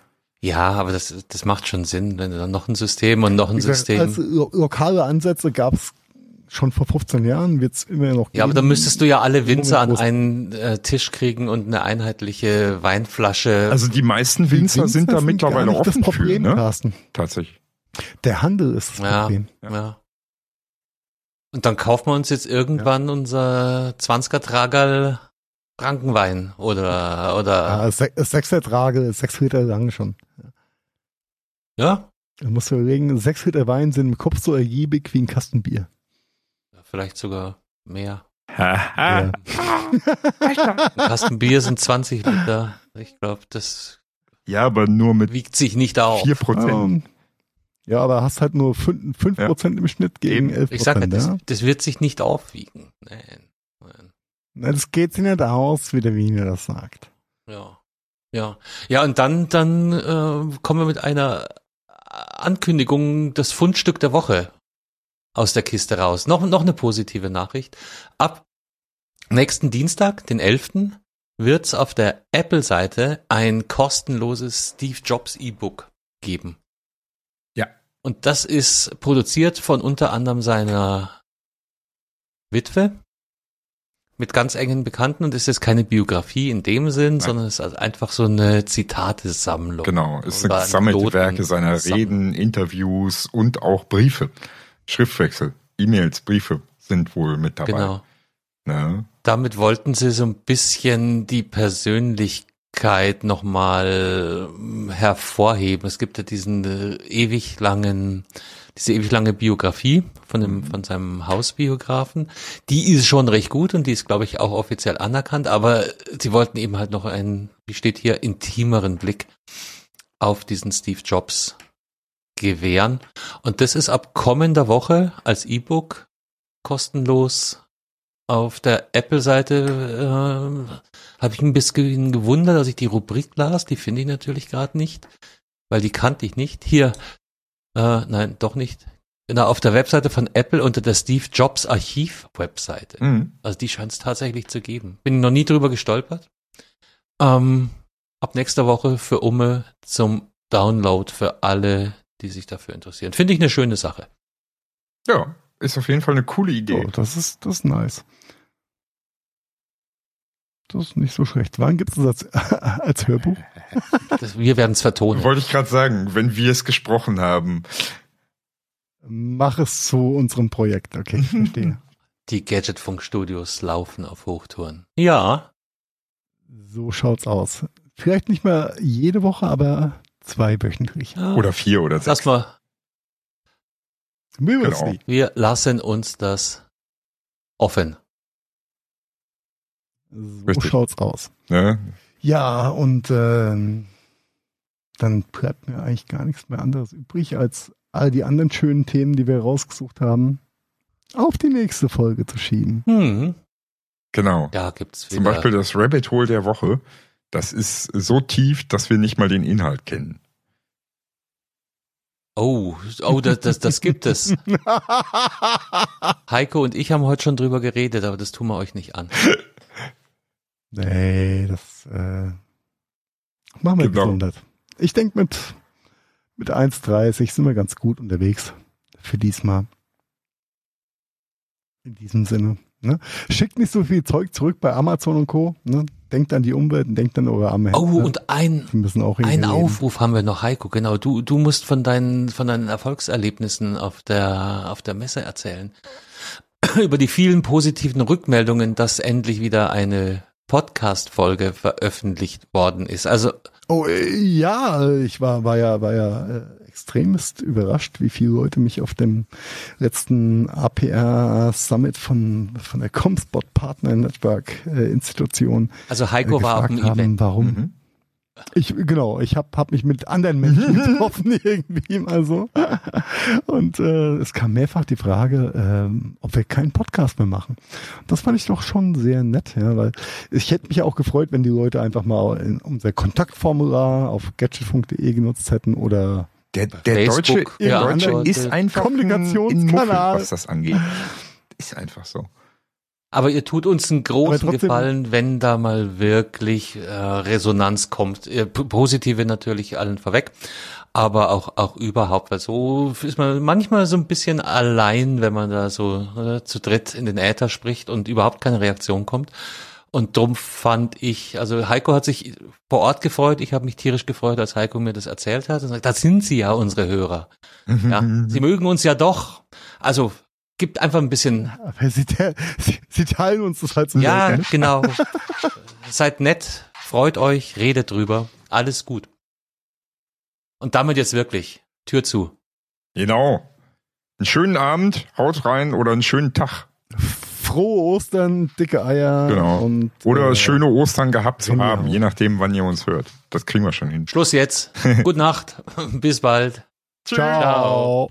Ja, aber das, das macht schon Sinn, wenn du dann noch ein System und noch ein gesagt, System. Als lo lokale Ansätze gab es schon vor 15 Jahren, wird es immer noch Ja, aber geben. dann müsstest du ja alle Winzer an einen äh, Tisch kriegen und eine einheitliche Weinflasche. Also die meisten Die Winzer, sind da mittlerweile nicht das offen Problem, für, ne? Carsten. Tatsächlich. Der Handel ist das ja, Problem. ja. Und dann kaufen wir uns jetzt irgendwann unser 20er Tragerl Frankenwein oder, Ja, oder, Se Sechser Trage, sechs Liter lang schon. Ja, Du musst überlegen, sechs Liter Wein sind im Kopf so ergiebig wie ein Kasten Bier. vielleicht sogar mehr. Ja. Ein Kasten Bier sind 20 Liter. Ich glaube, das Ja, aber nur mit wiegt sich nicht auf. 4 Prozent. Ähm, ja, aber hast halt nur fünf fünf Ja. Prozent im Schnitt gegen Eben. elf Ich sage, Prozent. das, Ja? das wird sich nicht aufwiegen. Nein. Nein. Na, das geht sich nicht aus, wie der Wiener das sagt. Ja. Ja. Ja, und dann, dann äh, kommen wir mit einer Ankündigung, das Fundstück der Woche aus der Kiste raus. Noch, noch eine positive Nachricht. Ab nächsten Dienstag, den 11., wird's auf der Apple-Seite ein kostenloses Steve Jobs E-Book geben. Ja. Und das ist produziert von unter anderem seiner Witwe mit ganz engen Bekannten und es ist keine Biografie in dem Sinn, sondern es ist einfach so eine Zitatesammlung. Genau, es sind gesammelte Werke seiner. Reden, Interviews und auch Briefe. Schriftwechsel, E-Mails, Briefe sind wohl mit dabei. Genau. Ne? Damit wollten sie so ein bisschen die Persönlichkeit nochmal ähm, hervorheben. Es gibt ja diesen äh, ewig langen, diese ewig lange Biografie von dem, von seinem Hausbiografen. Die ist schon recht gut und die ist, glaube ich, auch offiziell anerkannt, aber sie wollten eben halt noch einen, wie steht hier, intimeren Blick auf diesen Steve Jobs gewähren. Und das ist ab kommender Woche als E-Book kostenlos auf der Apple-Seite. Äh, Habe ich ein bisschen gewundert, dass ich die Rubrik las. Die finde ich natürlich gerade nicht, weil die kannte ich nicht. Hier, äh, nein, doch nicht. Genau, auf der Webseite von Apple unter der Steve Jobs Archiv-Webseite. Mhm. Also die scheint es tatsächlich zu geben. Bin noch nie drüber gestolpert. Ähm, ab nächster Woche für Umme zum Download für alle, die sich dafür interessieren. Finde ich eine schöne Sache. Ja, ist auf jeden Fall eine coole Idee. Oh, das ist, das ist nice. Das ist nicht so schlecht. Wann gibt es das als, als Hörbuch? Das, wir werden es vertonen. Wollte ich gerade sagen, wenn wir es gesprochen haben. Mach es zu unserem Projekt. Okay, ich verstehe. Die Gadgetfunk-Studios laufen auf Hochtouren. Ja, so schaut's aus. Vielleicht nicht mehr jede Woche, aber zweiwöchentlich. ja. Oder vier oder lass sechs. mal, Wir Genau. wir lassen uns das offen. So Richtig. schaut's aus. Ne? Ja, und ähm, dann bleibt mir eigentlich gar nichts mehr anderes übrig, als all die anderen schönen Themen, die wir rausgesucht haben, auf die nächste Folge zu schieben. Hm. Genau. Da gibt's wieder. Zum Beispiel das Rabbit Hole der Woche. Das ist so tief, dass wir nicht mal den Inhalt kennen. Oh, oh, das, das, das gibt es. Heiko und ich haben heute schon drüber geredet, aber das tun wir euch nicht an. Nee, das äh, machen wir Genau. gesondert. Ich denke, mit, mit 1,30 sind wir ganz gut unterwegs für diesmal. In diesem Sinne. Ne? Schickt nicht so viel Zeug zurück bei Amazon und Co. Ne? Denkt an die Umwelt und denkt an eure arme Oh, Hände. und ein, ein leben. Aufruf haben wir noch, Heiko, genau. Du, du musst von deinen, von deinen Erfolgserlebnissen auf der, auf der Messe erzählen. Über die vielen positiven Rückmeldungen, dass endlich wieder eine Podcast-Folge veröffentlicht worden ist. Also, Oh äh, ja, ich war, war ja, war ja äh, extremst überrascht, wie viele Leute mich auf dem letzten APR Summit von, von der Comspot Partner Network äh, Institution also Heiko äh, war auf dem gefragt haben, Event. warum. Mhm. Ich, genau, ich habe hab mich mit anderen Menschen getroffen irgendwie mal so. Und äh, es kam mehrfach die Frage, ähm, ob wir keinen Podcast mehr machen. Das fand ich doch schon sehr nett, ja, weil ich hätte mich auch gefreut, wenn die Leute einfach mal in unser Kontaktformular auf gadgetfunk.de genutzt hätten oder Der, der Facebook, Deutsche, der ja, Deutsche ist einfach ein- Kommunikationskanal. ein Muffel, was das angeht. Ist einfach so. Aber ihr tut uns einen großen Gefallen, wenn da mal wirklich äh, Resonanz kommt. Äh, Positive natürlich allen vorweg, aber auch auch überhaupt, weil so ist man manchmal so ein bisschen allein, wenn man da so äh, zu dritt in den Äther spricht und überhaupt keine Reaktion kommt. Und drum fand ich, also Heiko hat sich vor Ort gefreut, ich habe mich tierisch gefreut, als Heiko mir das erzählt hat und sagt, da sind sie ja, unsere Hörer. Ja, sie mögen uns ja doch. Also gibt einfach ein bisschen aber sie, sie, sie teilen uns das halt so ja, selten. genau. Seid nett, freut euch, redet drüber, alles gut. Und damit jetzt wirklich Tür zu. Genau. Einen schönen Abend, haut rein oder einen schönen Tag. Frohe Ostern, dicke Eier Genau. und Oder äh, schöne Ostern gehabt zu haben, je nachdem, wann ihr uns hört. Das kriegen wir schon hin. Schluss jetzt. Gute Nacht. Bis bald. Ciao.